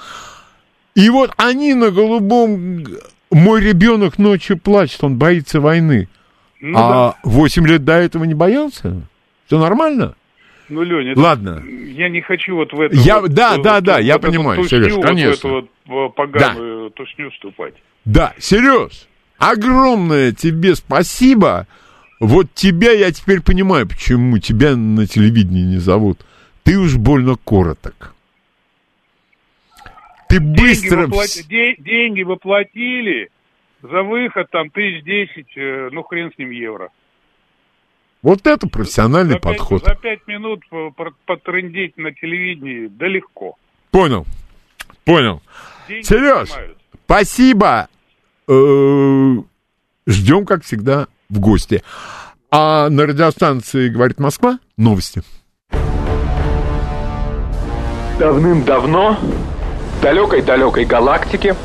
И вот они на голубом... Мой ребенок ночью плачет, он боится войны. Ну а 8 лет до этого не боялся? Все нормально? Ну, Леня, Ладно. я не хочу вот в это Я- вот, да, вот- да, да, вот я эту понимаю, тусню, Сереж, вот конечно. в эту вот э, поганую тусню вступать. Да, Сереж, огромное тебе спасибо. Вот тебя я теперь понимаю, почему тебя на телевидении не зовут. Ты уж больно короток. Ты быстро... Деньги, воплати- де- деньги воплотили за выход там тысяч десять, э, ну хрен с ним евро. Вот это профессиональный за подход. за пять минут по- по- потрындеть на телевидении да легко. Понял. Понял. Деньги Сереж, снимают. спасибо. Э, Ждем, как всегда, в гости. А на радиостанции «Говорит Москва» новости. Давным-давно, в далекой-далекой галактике,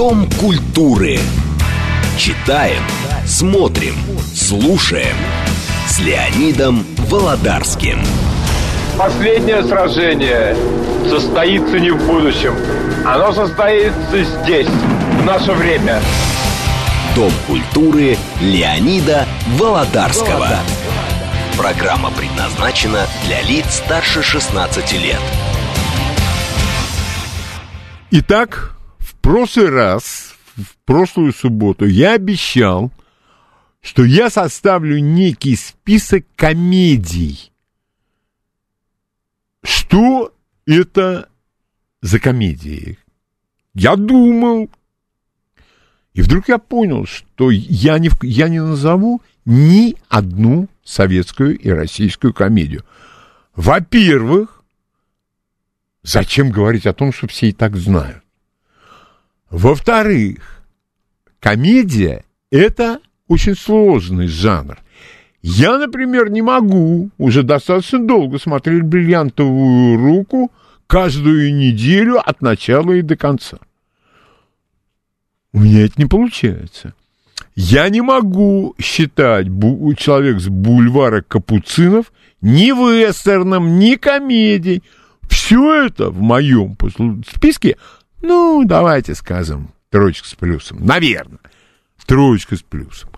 Дом культуры. Читаем, смотрим, слушаем. С Леонидом Володарским. последнее сражение состоится не в будущем. Оно состоится здесь, в наше время. Дом культуры Леонида Володарского. Программа предназначена для лиц старше 16 лет. Итак, прошлый раз, в прошлую субботу, я обещал, что я составлю некий список комедий. Что это за комедии? Я думал. И вдруг я понял, что я не, я не назову ни одну советскую и российскую комедию. Во-первых, зачем говорить о том, что все и так знают? Во-вторых, комедия – это очень сложный жанр. Я, например, не могу уже достаточно долго смотреть «Бриллиантовую руку» каждую неделю от начала и до конца. У меня это не получается. Я не могу считать человек с бульвара Капуцинов ни вестерном, ни комедией. Все это в моем списке, ну, давайте скажем, троечка с плюсом. Наверное, троечка с плюсом.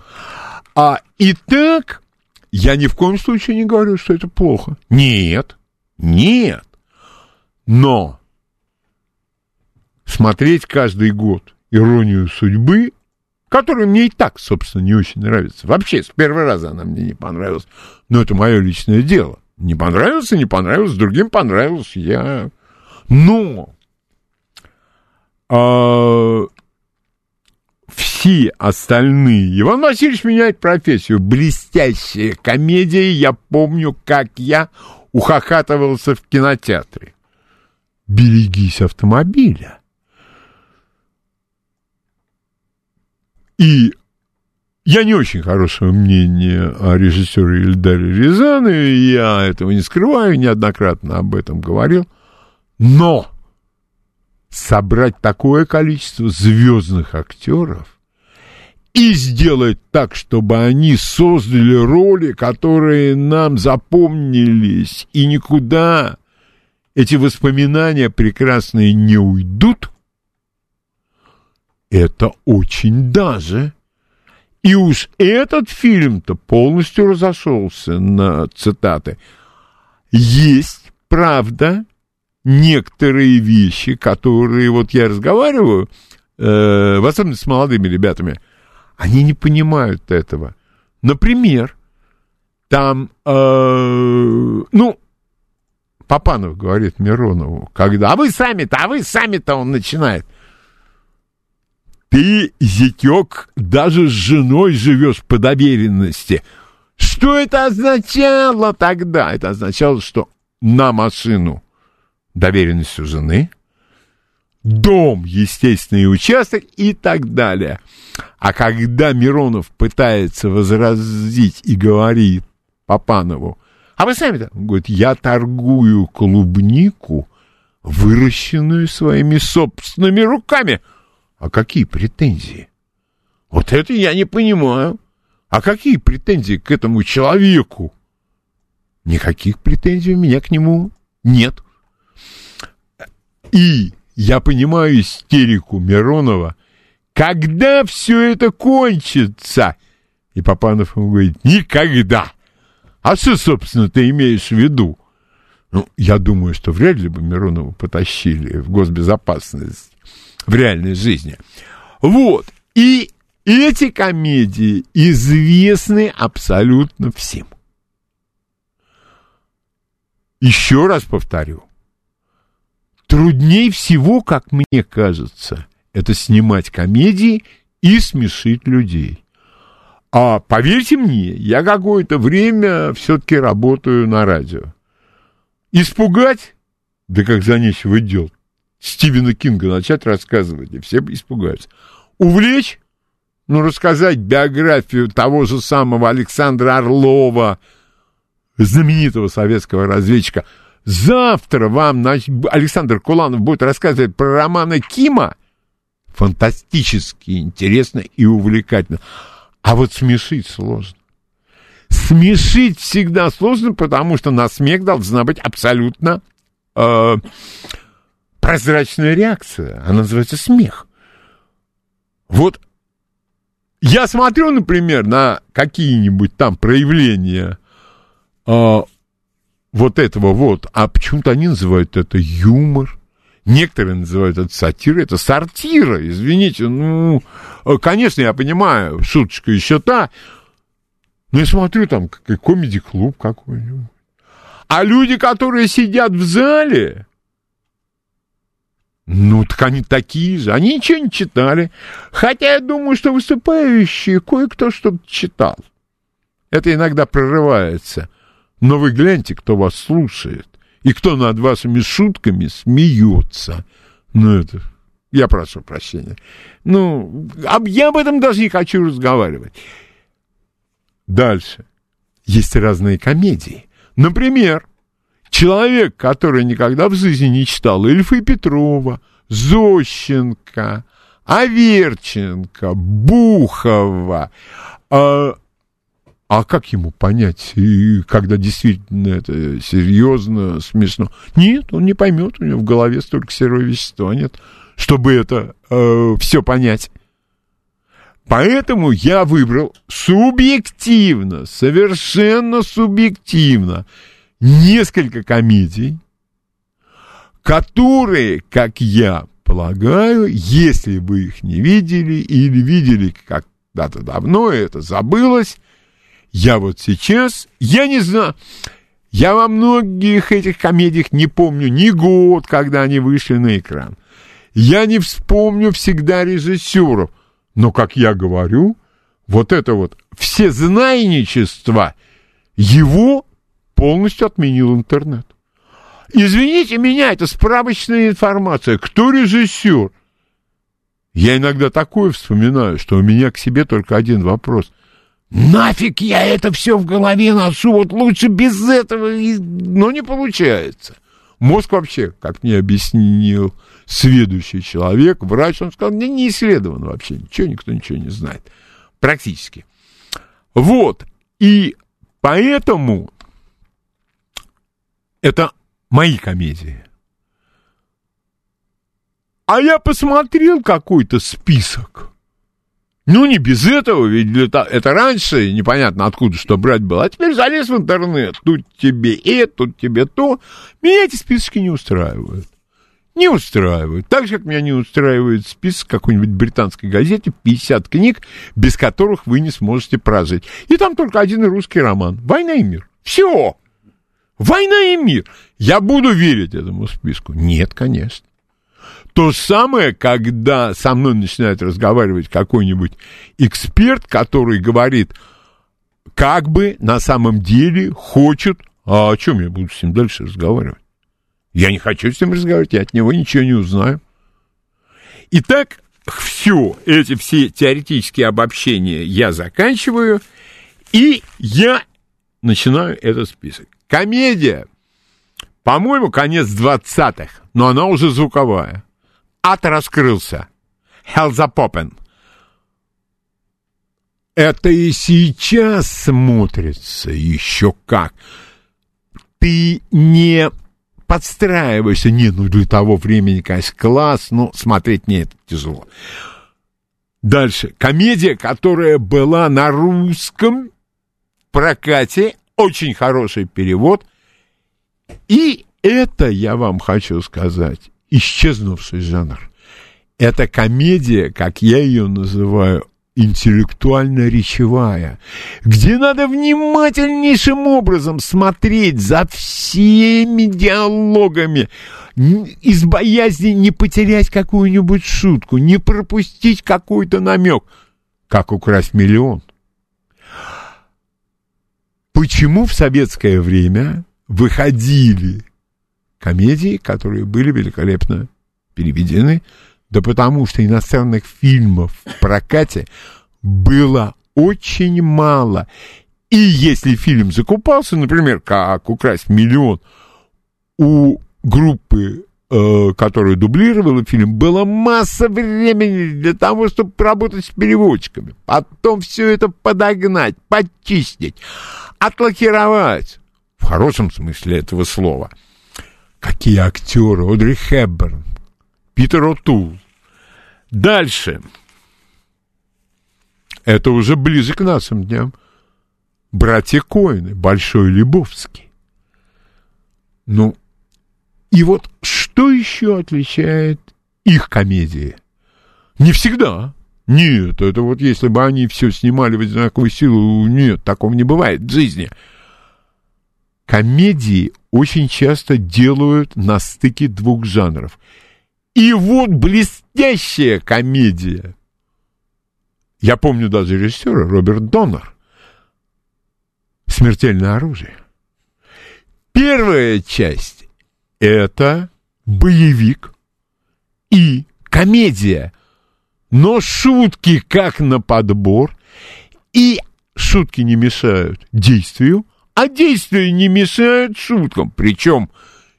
А и так я ни в коем случае не говорю, что это плохо. Нет, нет. Но смотреть каждый год иронию судьбы, которая мне и так, собственно, не очень нравится. Вообще, с первого раза она мне не понравилась. Но это мое личное дело. Не понравился, не понравился, другим понравилось. Я... Но все остальные... Иван Васильевич меняет профессию. Блестящая комедия. Я помню, как я ухахатывался в кинотеатре. Берегись автомобиля. И я не очень хорошего мнения о режиссере Ильдаре Рязанове, я этого не скрываю, неоднократно об этом говорил, но собрать такое количество звездных актеров и сделать так, чтобы они создали роли, которые нам запомнились, и никуда эти воспоминания прекрасные не уйдут, это очень даже. И уж этот фильм-то полностью разошелся на цитаты. Есть, правда, некоторые вещи, которые вот я разговариваю, э, в особенности с молодыми ребятами, они не понимают этого. Например, там, э, ну, Папанов говорит Миронову, когда, а вы сами-то, а вы сами-то он начинает. Ты, зятек, даже с женой живешь по доверенности. Что это означало тогда? Это означало, что на машину доверенность у жены, дом, естественный участок и так далее. А когда Миронов пытается возразить и говорит Папанову, а вы сами-то, он говорит, я торгую клубнику, выращенную своими собственными руками – а какие претензии? Вот это я не понимаю. А какие претензии к этому человеку? Никаких претензий у меня к нему нет. И я понимаю истерику Миронова, когда все это кончится? И Папанов ему говорит, никогда. А что, собственно, ты имеешь в виду? Ну, я думаю, что вряд ли бы Миронова потащили в госбезопасность в реальной жизни. Вот. И эти комедии известны абсолютно всем. Еще раз повторю. Трудней всего, как мне кажется, это снимать комедии и смешить людей. А поверьте мне, я какое-то время все-таки работаю на радио. Испугать? Да как за нечего делать. Стивена Кинга начать рассказывать, и все испугаются. Увлечь? Ну, рассказать биографию того же самого Александра Орлова, знаменитого советского разведчика. Завтра вам Александр Куланов будет рассказывать про романа Кима. Фантастически интересно и увлекательно. А вот смешить сложно. Смешить всегда сложно, потому что на смех должна быть абсолютно э, прозрачная реакция, она называется смех. Вот я смотрю, например, на какие-нибудь там проявления а, вот этого вот, а почему-то они называют это юмор, некоторые называют это сатирой, это сортира, извините, ну, конечно, я понимаю, шуточка еще та, но я смотрю там комедий-клуб какой-нибудь. А люди, которые сидят в зале, ну, так они такие же. Они ничего не читали. Хотя я думаю, что выступающие кое-кто что-то читал. Это иногда прорывается. Но вы гляньте, кто вас слушает. И кто над вашими шутками смеется. Ну, это... Я прошу прощения. Ну, я об этом даже не хочу разговаривать. Дальше. Есть разные комедии. Например, человек, который никогда в жизни не читал Ильфа Петрова, Зощенко, Аверченко, Бухова, а, а как ему понять, и когда действительно это серьезно, смешно? Нет, он не поймет, у него в голове столько серого вещества нет, чтобы это э, все понять. Поэтому я выбрал субъективно, совершенно субъективно несколько комедий, которые, как я полагаю, если вы их не видели или видели когда-то давно, это забылось, я вот сейчас, я не знаю, я во многих этих комедиях не помню ни год, когда они вышли на экран. Я не вспомню всегда режиссеров, но, как я говорю, вот это вот все знайничество его полностью отменил интернет. Извините меня, это справочная информация. Кто режиссер? Я иногда такое вспоминаю, что у меня к себе только один вопрос. Нафиг я это все в голове ношу, вот лучше без этого, но не получается. Мозг вообще, как мне объяснил следующий человек, врач, он сказал, мне не исследовано вообще, ничего, никто ничего не знает. Практически. Вот. И поэтому это мои комедии. А я посмотрел какой-то список. Ну, не без этого, ведь это, это раньше непонятно откуда что брать было. А теперь залез в интернет. Тут тебе это, тут тебе то. Меня эти списки не устраивают. Не устраивают. Так же, как меня не устраивает список какой-нибудь британской газете 50 книг, без которых вы не сможете прожить. И там только один русский роман. «Война и мир». Все. Война и мир. Я буду верить этому списку? Нет, конечно. То же самое, когда со мной начинает разговаривать какой-нибудь эксперт, который говорит, как бы на самом деле хочет, а о чем я буду с ним дальше разговаривать? Я не хочу с ним разговаривать, я от него ничего не узнаю. Итак, все, эти все теоретические обобщения я заканчиваю, и я начинаю этот список. Комедия. По-моему, конец 20-х, но она уже звуковая. Ад раскрылся. Хелзапопен. Это и сейчас смотрится еще как. Ты не подстраиваешься. Не, ну для того времени, конечно, класс, но смотреть мне это тяжело. Дальше. Комедия, которая была на русском прокате очень хороший перевод. И это, я вам хочу сказать, исчезнувший жанр. Это комедия, как я ее называю, интеллектуально-речевая, где надо внимательнейшим образом смотреть за всеми диалогами, из боязни не потерять какую-нибудь шутку, не пропустить какой-то намек, как украсть миллион. Почему в советское время выходили комедии, которые были великолепно переведены? Да потому что иностранных фильмов в прокате было очень мало. И если фильм закупался, например, как «Украсть миллион», у группы, э, которая дублировала фильм, было масса времени для того, чтобы работать с переводчиками. Потом все это подогнать, почистить отлакировать. В хорошем смысле этого слова. Какие актеры? Одри Хепберн, Питер О'Тул. Дальше. Это уже ближе к нашим дням. братья Коины, Большой Лебовский. Ну, и вот что еще отличает их комедии? Не всегда. Нет, это вот если бы они все снимали в одинаковую силу, нет, такого не бывает в жизни. Комедии очень часто делают на стыке двух жанров. И вот блестящая комедия. Я помню даже режиссера Роберт Доннер. «Смертельное оружие». Первая часть — это боевик и комедия, но шутки как на подбор, и шутки не мешают действию, а действия не мешают шуткам. Причем,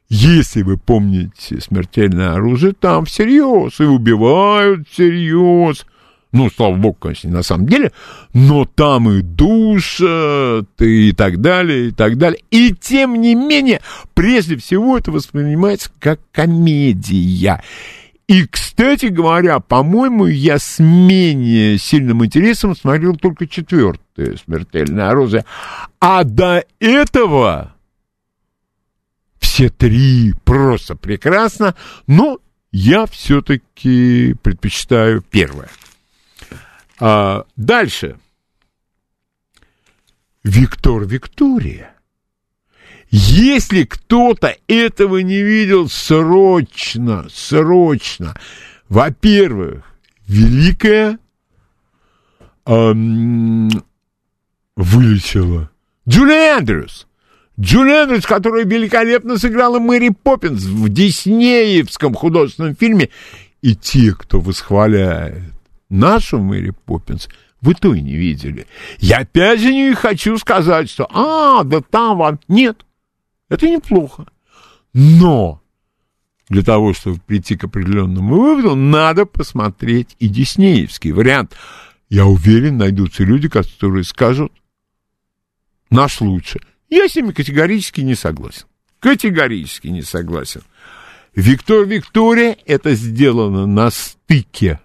если вы помните «Смертельное оружие», там всерьез, и убивают всерьез, ну, слава богу, конечно, на самом деле, но там и душат, и так далее, и так далее. И тем не менее, прежде всего, это воспринимается как комедия. И, кстати говоря, по-моему, я с менее сильным интересом смотрел только четвертое «Смертельное оружие». А до этого все три просто прекрасно, но я все-таки предпочитаю первое. А, дальше. Виктор Виктория. Если кто-то этого не видел, срочно, срочно. Во-первых, великая эм, вылечила Джули Эндрюс. Джули Эндрюс, которая великолепно сыграла Мэри Поппинс в диснеевском художественном фильме. И те, кто восхваляет нашу Мэри Поппинс вы то и не видели. Я опять же не хочу сказать, что «А, да там вам...» Нет, это неплохо. Но для того, чтобы прийти к определенному выводу, надо посмотреть и диснеевский вариант. Я уверен, найдутся люди, которые скажут «Наш лучше». Я с ними категорически не согласен. Категорически не согласен. Виктор Виктория это сделано на стыке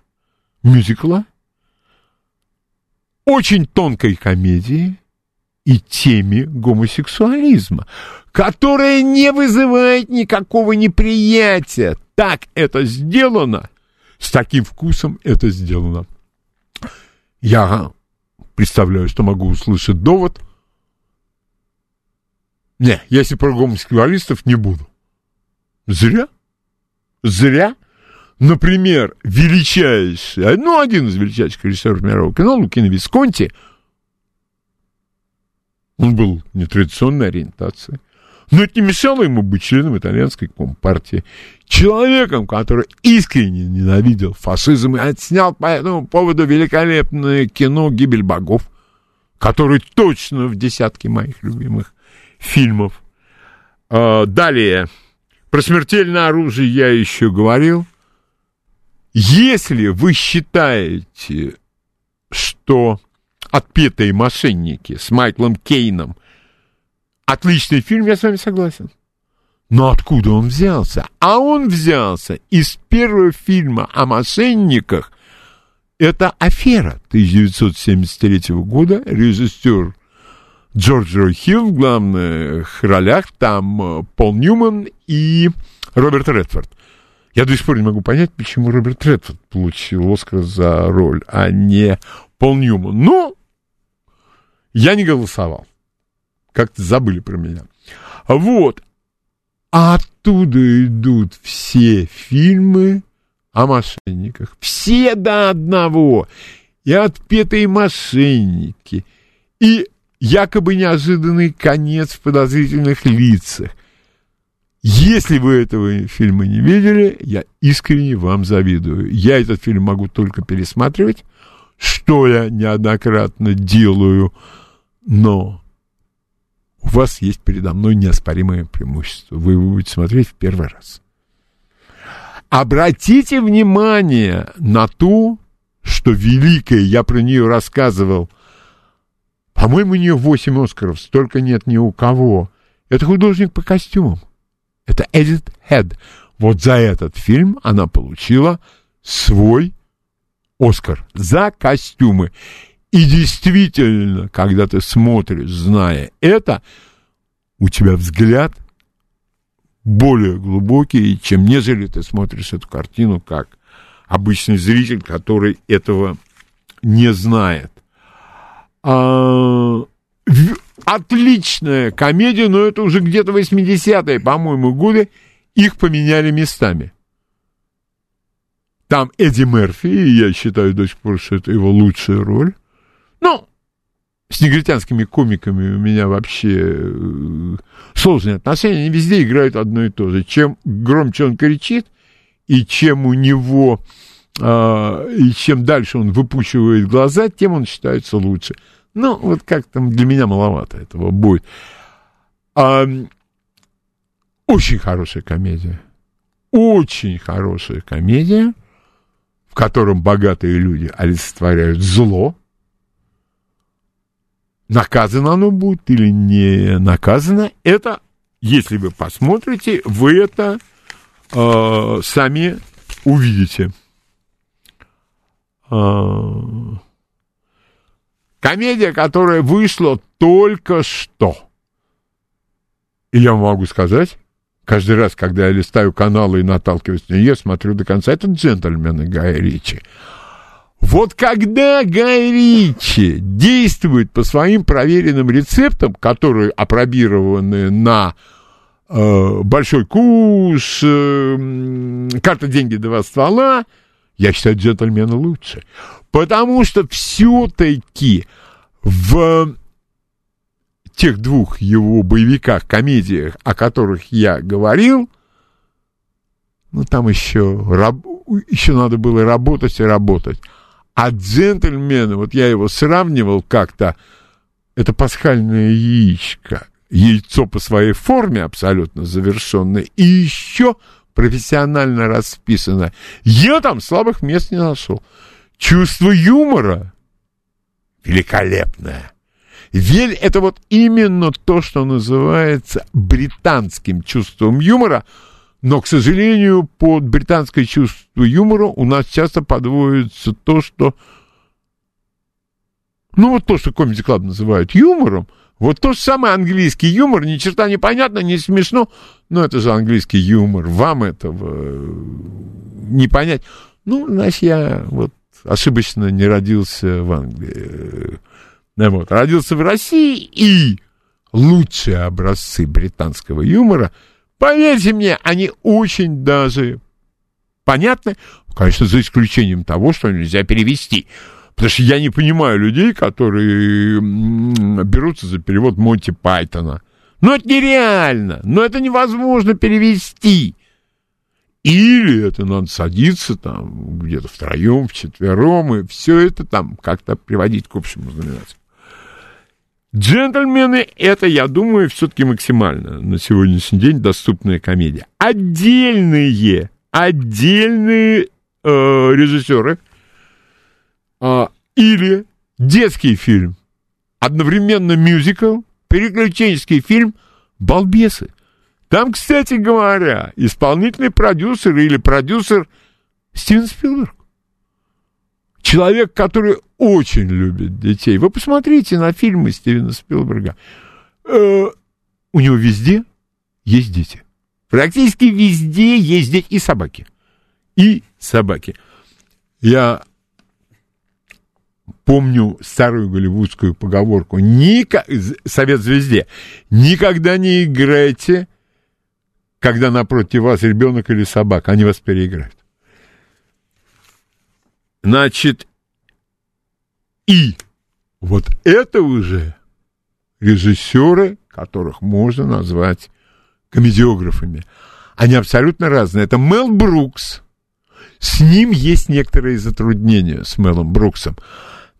мюзикла, очень тонкой комедии и теме гомосексуализма, которая не вызывает никакого неприятия. Так это сделано, с таким вкусом это сделано. Я представляю, что могу услышать довод. Не, если про гомосексуалистов не буду. Зря. Зря. Например, величайший, ну, один из величайших режиссеров мирового кино, Лукино Висконти, он был нетрадиционной ориентации. Но это не мешало ему быть членом итальянской компартии. Человеком, который искренне ненавидел фашизм и отснял по этому поводу великолепное кино «Гибель богов», который точно в десятке моих любимых фильмов. А, далее. Про смертельное оружие я еще говорил. Если вы считаете, что «Отпетые мошенники» с Майклом Кейном отличный фильм, я с вами согласен. Но откуда он взялся? А он взялся из первого фильма о мошенниках. Это «Афера» 1973 года. Режиссер Джордж Хилл в главных ролях. Там э, Пол Ньюман и Роберт Редфорд. Я до сих пор не могу понять, почему Роберт Редфорд получил Оскар за роль, а не Пол Ньюман. Но я не голосовал. Как-то забыли про меня. Вот. А оттуда идут все фильмы о мошенниках. Все до одного. И отпетые мошенники. И якобы неожиданный конец в подозрительных лицах. Если вы этого фильма не видели, я искренне вам завидую. Я этот фильм могу только пересматривать, что я неоднократно делаю, но у вас есть передо мной неоспоримое преимущество. Вы его будете смотреть в первый раз. Обратите внимание на то, что великое, я про нее рассказывал, по-моему, у нее 8 Оскаров, столько нет ни у кого. Это художник по костюмам. Это Эдит Хед. Вот за этот фильм она получила свой Оскар за костюмы. И действительно, когда ты смотришь, зная это, у тебя взгляд более глубокий, чем нежели ты смотришь эту картину как обычный зритель, который этого не знает. А, отличная комедия, но это уже где-то 80-е, по-моему, годы. Их поменяли местами. Там Эдди Мерфи, и я считаю до сих пор, что это его лучшая роль. Ну, с негритянскими комиками у меня вообще э, сложные отношения. Они везде играют одно и то же. Чем громче он кричит, и чем у него, э, и чем дальше он выпучивает глаза, тем он считается лучше. Ну, вот как-то для меня маловато этого будет. А, очень хорошая комедия. Очень хорошая комедия, котором богатые люди олицетворяют зло. Наказано оно будет или не наказано, это, если вы посмотрите, вы это э, сами увидите. Э, Комедия, которая вышла только что. И я могу сказать, каждый раз, когда я листаю каналы и наталкиваюсь на нее, смотрю до конца, это джентльмены Гая Ричи. Вот когда Гай Ричи действует по своим проверенным рецептам, которые опробированы на э, большой куш, э, карта деньги два ствола, я считаю джентльмена лучше. Потому что все-таки в тех двух его боевиках, комедиях, о которых я говорил, ну, там еще, раб, еще надо было работать и работать. А джентльмены, вот я его сравнивал как-то, это пасхальное яичко, яйцо по своей форме абсолютно завершенное, и еще профессионально расписано. Я там слабых мест не нашел. Чувство юмора великолепное. Вель — это вот именно то, что называется британским чувством юмора, но, к сожалению, под британское чувство юмора у нас часто подводится то, что... Ну, вот то, что Comedy Club называют юмором, вот то же самое английский юмор, ни черта не понятно, не смешно, но это же английский юмор, вам этого э, не понять. Ну, значит, я вот ошибочно не родился в Англии. Э, вот, родился в России, и лучшие образцы британского юмора, поверьте мне, они очень даже понятны, конечно, за исключением того, что нельзя перевести. Потому что я не понимаю людей, которые берутся за перевод Монти Пайтона. Но это нереально, но это невозможно перевести. Или это надо садиться там где-то втроем, вчетвером, и все это там как-то приводить к общему знаменателю. Джентльмены, это, я думаю, все-таки максимально на сегодняшний день доступная комедия. Отдельные, отдельные э, режиссеры э, или детский фильм, одновременно мюзикл, приключенческий фильм «Балбесы». Там, кстати говоря, исполнительный продюсер или продюсер Стивен Спилберг. Человек, который очень любит детей. Вы посмотрите на фильмы Стивена Спилберга. Э, у него везде есть дети. Практически везде есть дети и собаки. И собаки. Я помню старую голливудскую поговорку. Ника... Совет звезде. Никогда не играйте, когда напротив вас ребенок или собака. Они вас переиграют. Значит, и вот это уже режиссеры, которых можно назвать комедиографами. Они абсолютно разные. Это Мел Брукс. С ним есть некоторые затруднения, с Мелом Бруксом.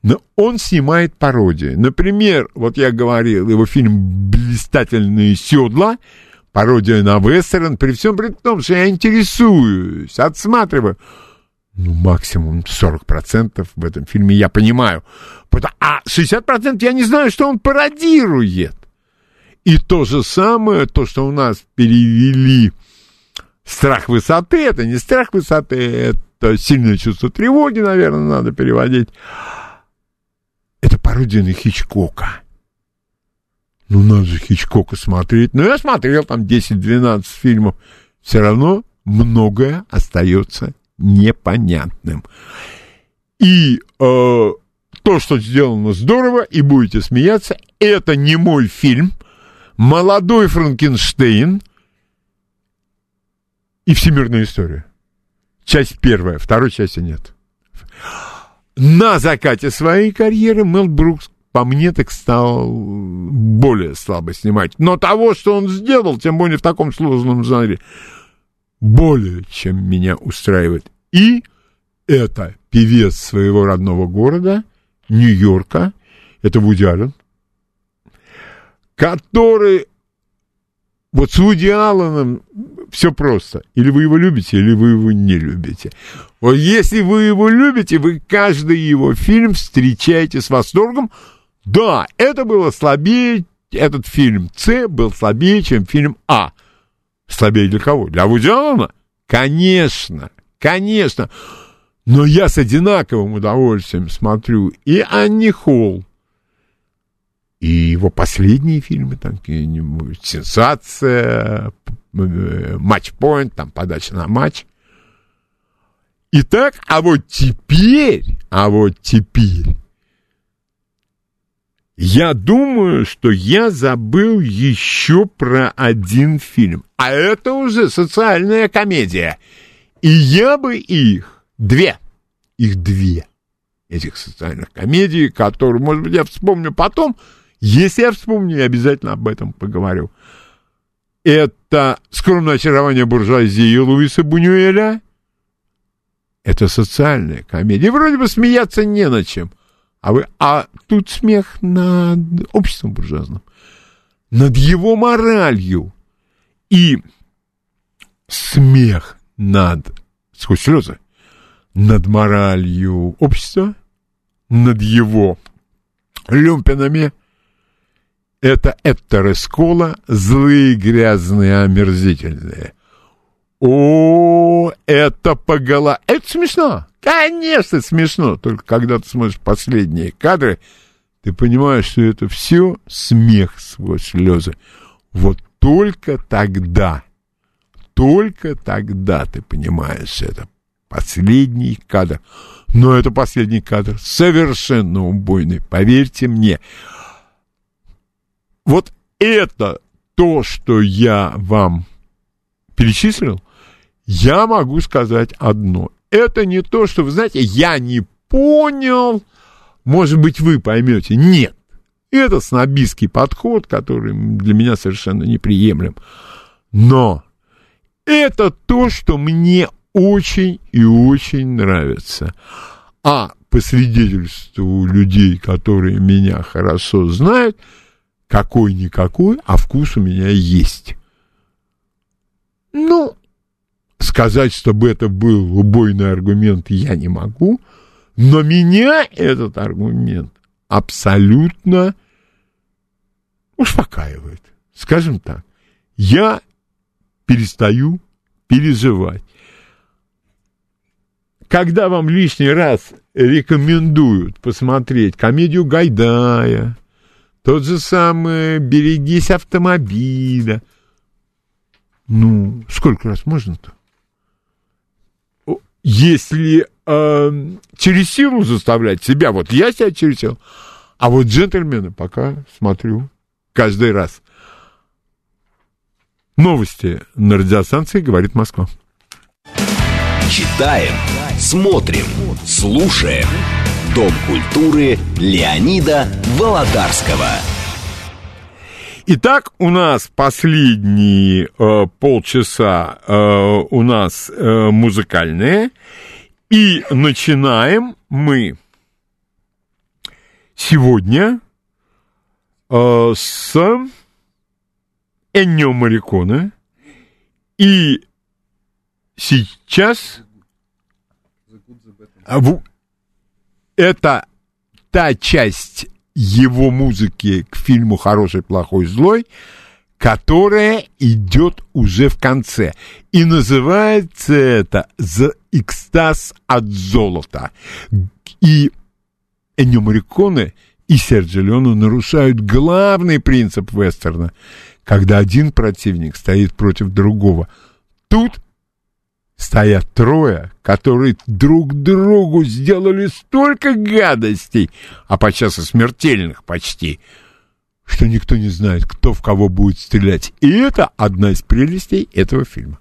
Но он снимает пародии. Например, вот я говорил, его фильм «Блистательные седла», пародия на вестерн, при всем при том, что я интересуюсь, отсматриваю. Ну, максимум 40% в этом фильме я понимаю. А 60% я не знаю, что он пародирует. И то же самое, то, что у нас перевели страх высоты, это не страх высоты, это сильное чувство тревоги, наверное, надо переводить. Это пародия на Хичкока. Ну, надо же Хичкока смотреть. Ну, я смотрел там 10-12 фильмов. Все равно многое остается непонятным. И э, то, что сделано здорово, и будете смеяться, это не мой фильм. Молодой Франкенштейн и Всемирная история. Часть первая, второй части нет. На закате своей карьеры Мел Брукс, по мне, так стал более слабо снимать. Но того, что он сделал, тем более в таком сложном жанре, более чем меня устраивает. И это певец своего родного города, Нью-Йорка, это Вуди Аллен, который вот с Вуди Алленом все просто. Или вы его любите, или вы его не любите. Вот если вы его любите, вы каждый его фильм встречаете с восторгом. Да, это было слабее, этот фильм С был слабее, чем фильм А. Слабее для кого? Для Вуди Аллена? Конечно, конечно. Но я с одинаковым удовольствием смотрю и Анни Холл, и его последние фильмы, там «Сенсация», «Матчпоинт», там «Подача на матч». Итак, а вот теперь, а вот теперь, я думаю, что я забыл еще про один фильм. А это уже социальная комедия. И я бы их, две, их две, этих социальных комедий, которые, может быть, я вспомню потом, если я вспомню, я обязательно об этом поговорю. Это «Скромное очарование буржуазии» Луиса Бунюэля. Это социальная комедия. Вроде бы смеяться не на чем. А, вы, а тут смех над обществом буржуазным. Над его моралью. И смех над, сквозь слезы, над моралью общества, над его люмпинами – это Эттер Эскола, злые, грязные, омерзительные. О, это погола... Это смешно. Конечно, смешно. Только когда ты смотришь последние кадры, ты понимаешь, что это все смех сквозь слезы. Вот только тогда, только тогда ты понимаешь это. Последний кадр. Но это последний кадр совершенно убойный, поверьте мне. Вот это то, что я вам перечислил, я могу сказать одно. Это не то, что, вы знаете, я не понял, может быть, вы поймете. Нет. Это снобистский подход, который для меня совершенно неприемлем. Но это то, что мне очень и очень нравится. А по свидетельству людей, которые меня хорошо знают, какой-никакой, а вкус у меня есть. Ну, сказать, чтобы это был убойный аргумент, я не могу, но меня этот аргумент абсолютно успокаивает. Скажем так, я перестаю переживать. Когда вам лишний раз рекомендуют посмотреть комедию Гайдая, тот же самый «Берегись автомобиля». Ну, сколько раз можно-то? Если э, через силу заставлять себя, вот я себя через силу, а вот джентльмены пока смотрю каждый раз. Новости на радиостанции «Говорит Москва». Читаем, смотрим, слушаем. Дом культуры Леонида Володарского. Итак, у нас последние э, полчаса э, у нас э, музыкальные. И начинаем мы сегодня э, с Эннио Мариконе. И сейчас это та часть его музыки к фильму «Хороший, плохой, злой», которая идет уже в конце. И называется это «За экстаз от золота». И Эннио Мариконе и Серджио Леоне нарушают главный принцип вестерна, когда один противник стоит против другого. Тут стоят трое, которые друг другу сделали столько гадостей, а подчас и смертельных почти, что никто не знает, кто в кого будет стрелять. И это одна из прелестей этого фильма.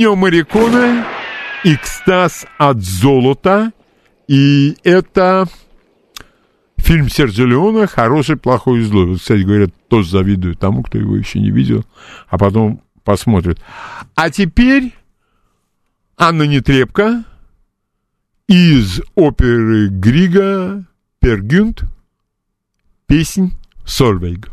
Эннио Марикона «Экстаз от золота». И это фильм Серджио Леона «Хороший, плохой и злой». Вот, кстати, говорят, тоже завидую тому, кто его еще не видел, а потом посмотрит. А теперь Анна Нетребко из оперы Грига «Пергюнт» песнь «Сольвейг».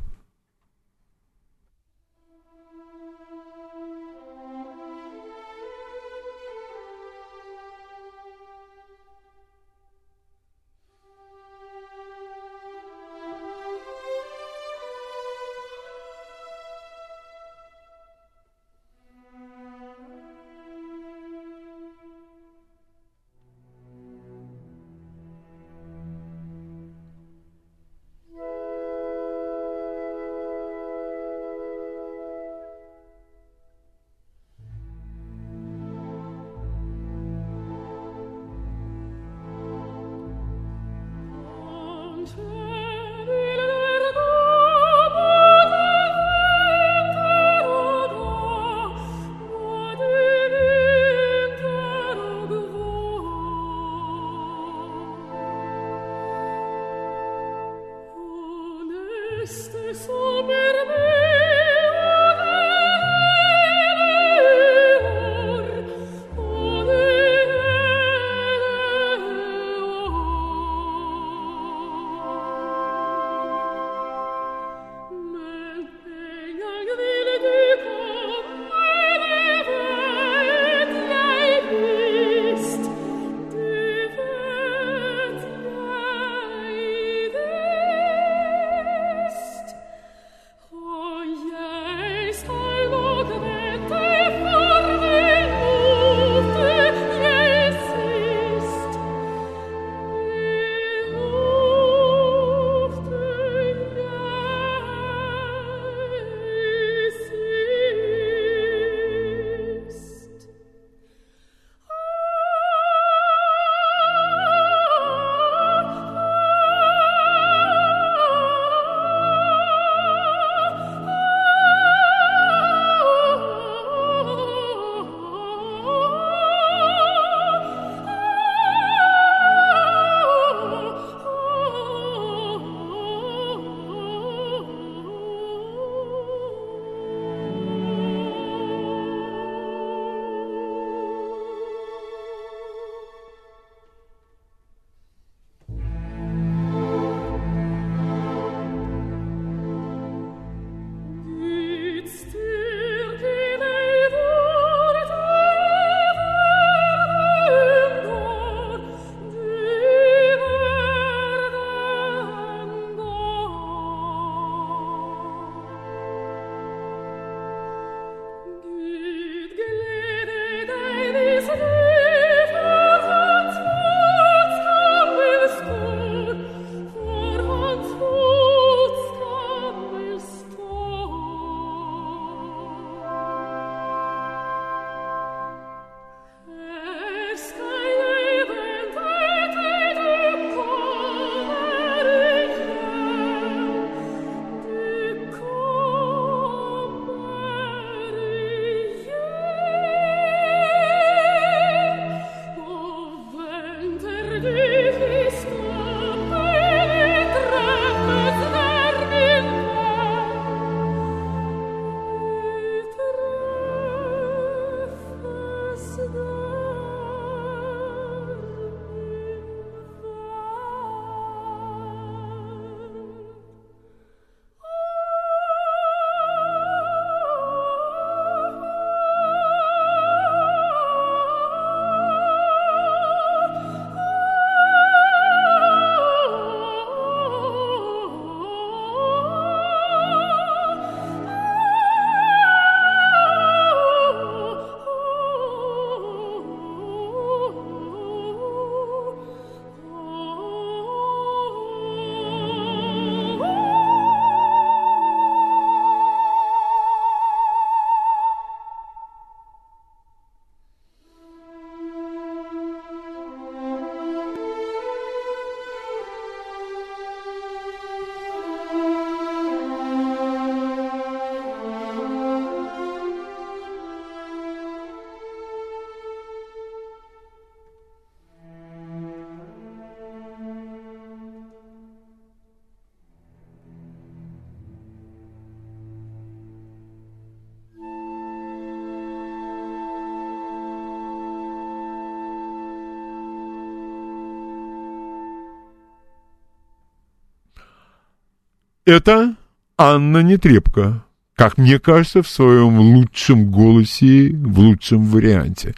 Это Анна Нетребко, как мне кажется, в своем лучшем голосе, в лучшем варианте.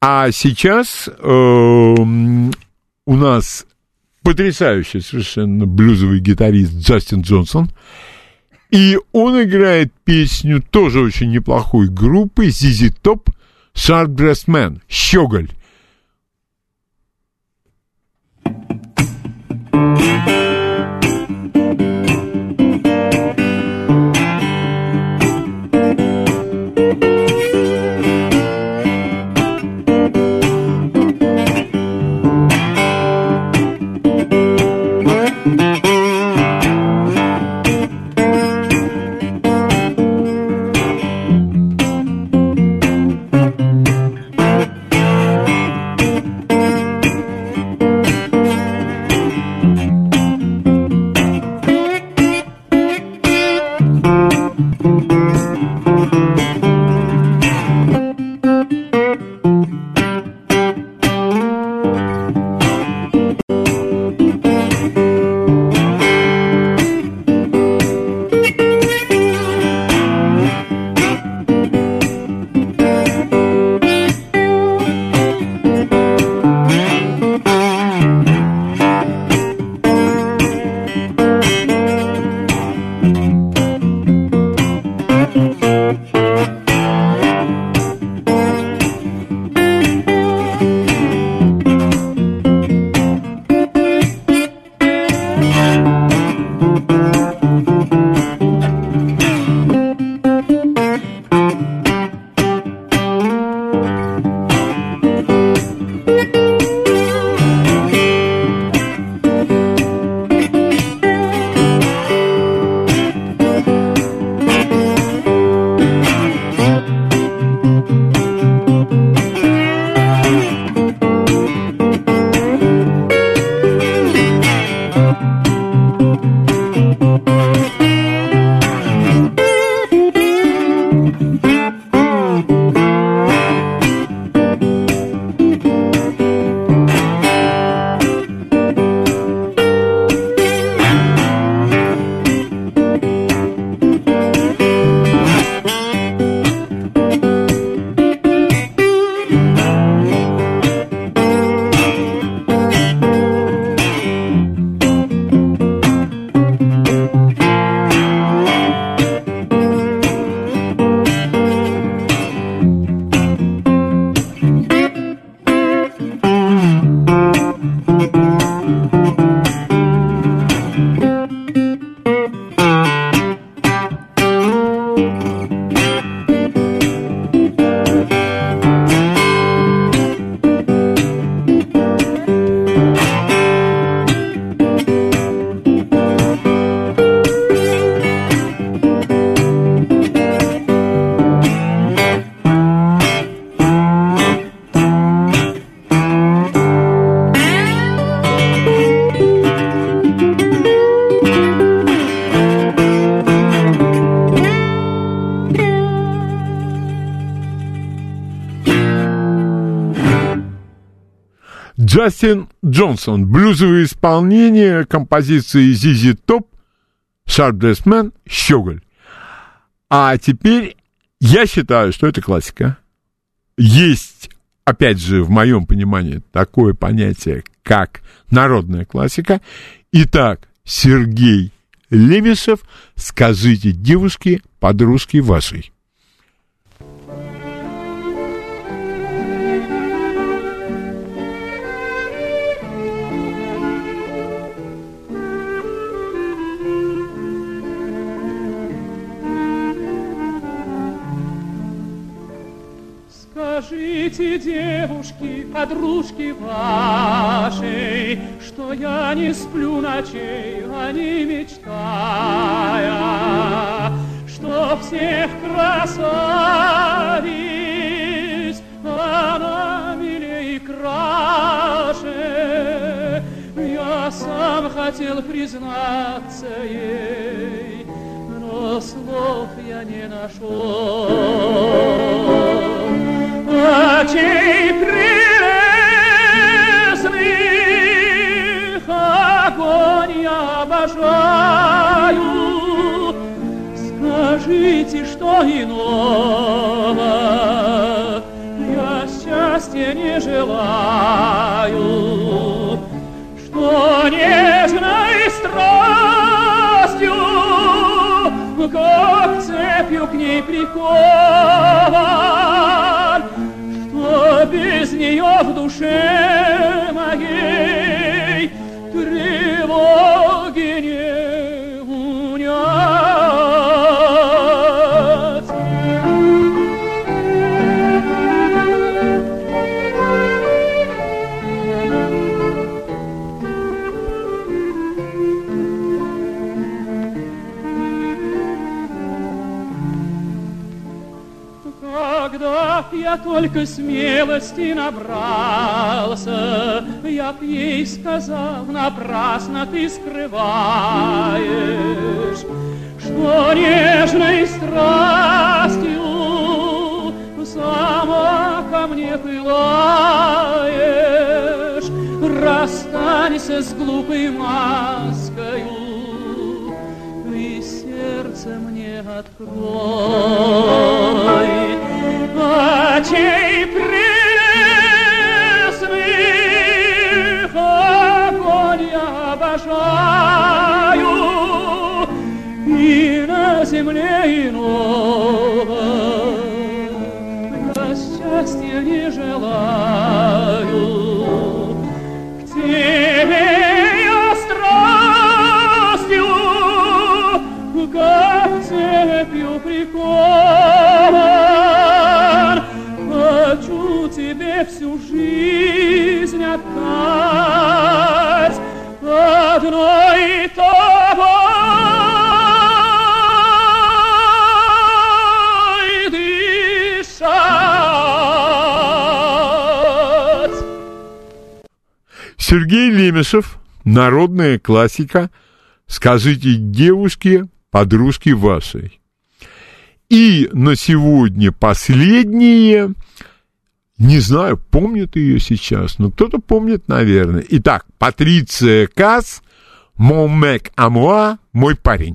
А сейчас э, у нас потрясающий совершенно блюзовый гитарист Джастин Джонсон. И он играет песню тоже очень неплохой группы ZZ Top Sharp Dress Man, Щеголь. Джастин Джонсон. Блюзовое исполнение композиции Зизи Топ Man Щеголь. А теперь я считаю, что это классика. Есть, опять же, в моем понимании, такое понятие, как народная классика. Итак, Сергей Лемесов, скажите девушке, подружке вашей. Скажите, девушки, подружки вашей, Что я не сплю ночей, а не мечтая, Что всех красавиц она и краше. Я сам хотел признаться ей, но слов я не нашел очей прелестных огонь я обожаю. Скажите, что иного? Я счастья не желаю, что нежной страстью, как цепью к ней прикован, без нее в душе моей только смелости набрался, Я б ей сказал, напрасно ты скрываешь, Что нежной страстью сама ко мне пылаешь. Расстанься с глупой маскою, и сердце мне открой. Очей пресных огонь обожаю, и на земле иного счастья не желаю. Сергей Лемешев, народная классика «Скажите девушке, подружке вашей». И на сегодня последнее, не знаю, помнят ее сейчас, но кто-то помнит, наверное. Итак, Патриция Касс, «Mon mec à moi», «Мой парень».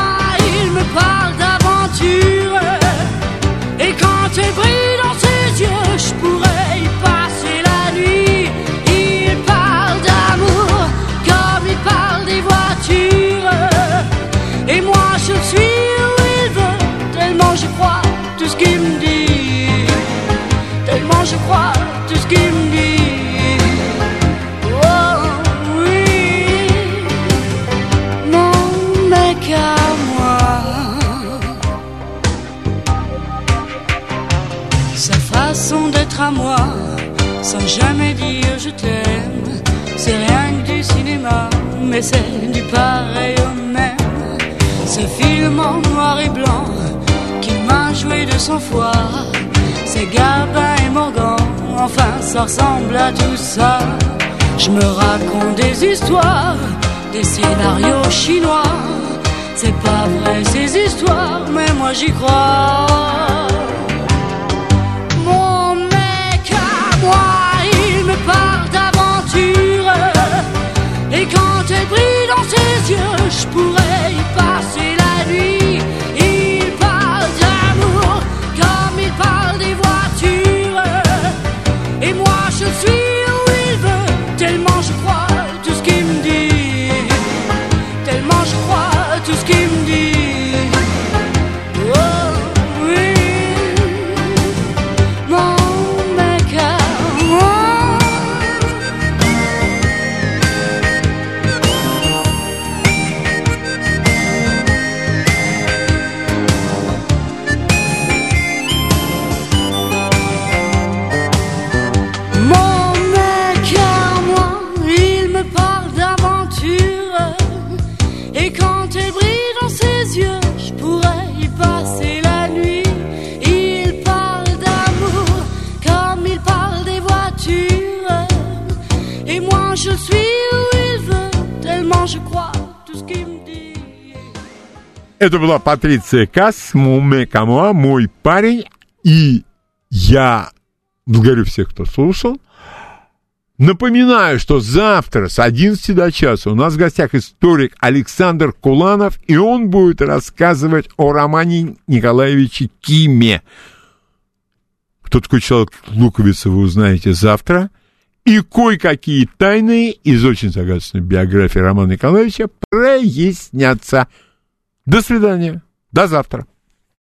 parle d'aventure. Et quand elle brille dans ses yeux, je pourrais y passer la nuit. Il parle d'amour comme il parle des voitures. Et moi je suis où il veut, tellement je crois tout ce qu'il me dit. Tellement je crois sans jamais dire je t'aime, c'est rien que du cinéma, mais c'est du pareil au même. Ce film en noir et blanc qui m'a joué de son foi, c'est Gabin et Morgan, enfin ça ressemble à tout ça. Je me raconte des histoires, des scénarios chinois. C'est pas vrai ces histoires, mais moi j'y crois. Dans ses yeux, je pourrais y Это была Патриция Касс, Муме Камуа, мой парень. И я благодарю всех, кто слушал. Напоминаю, что завтра с 11 до часа у нас в гостях историк Александр Куланов, и он будет рассказывать о романе Николаевича Киме. Кто такой человек Луковица, вы узнаете завтра. И кое-какие тайны из очень загадочной биографии Романа Николаевича прояснятся. До свидания. До завтра.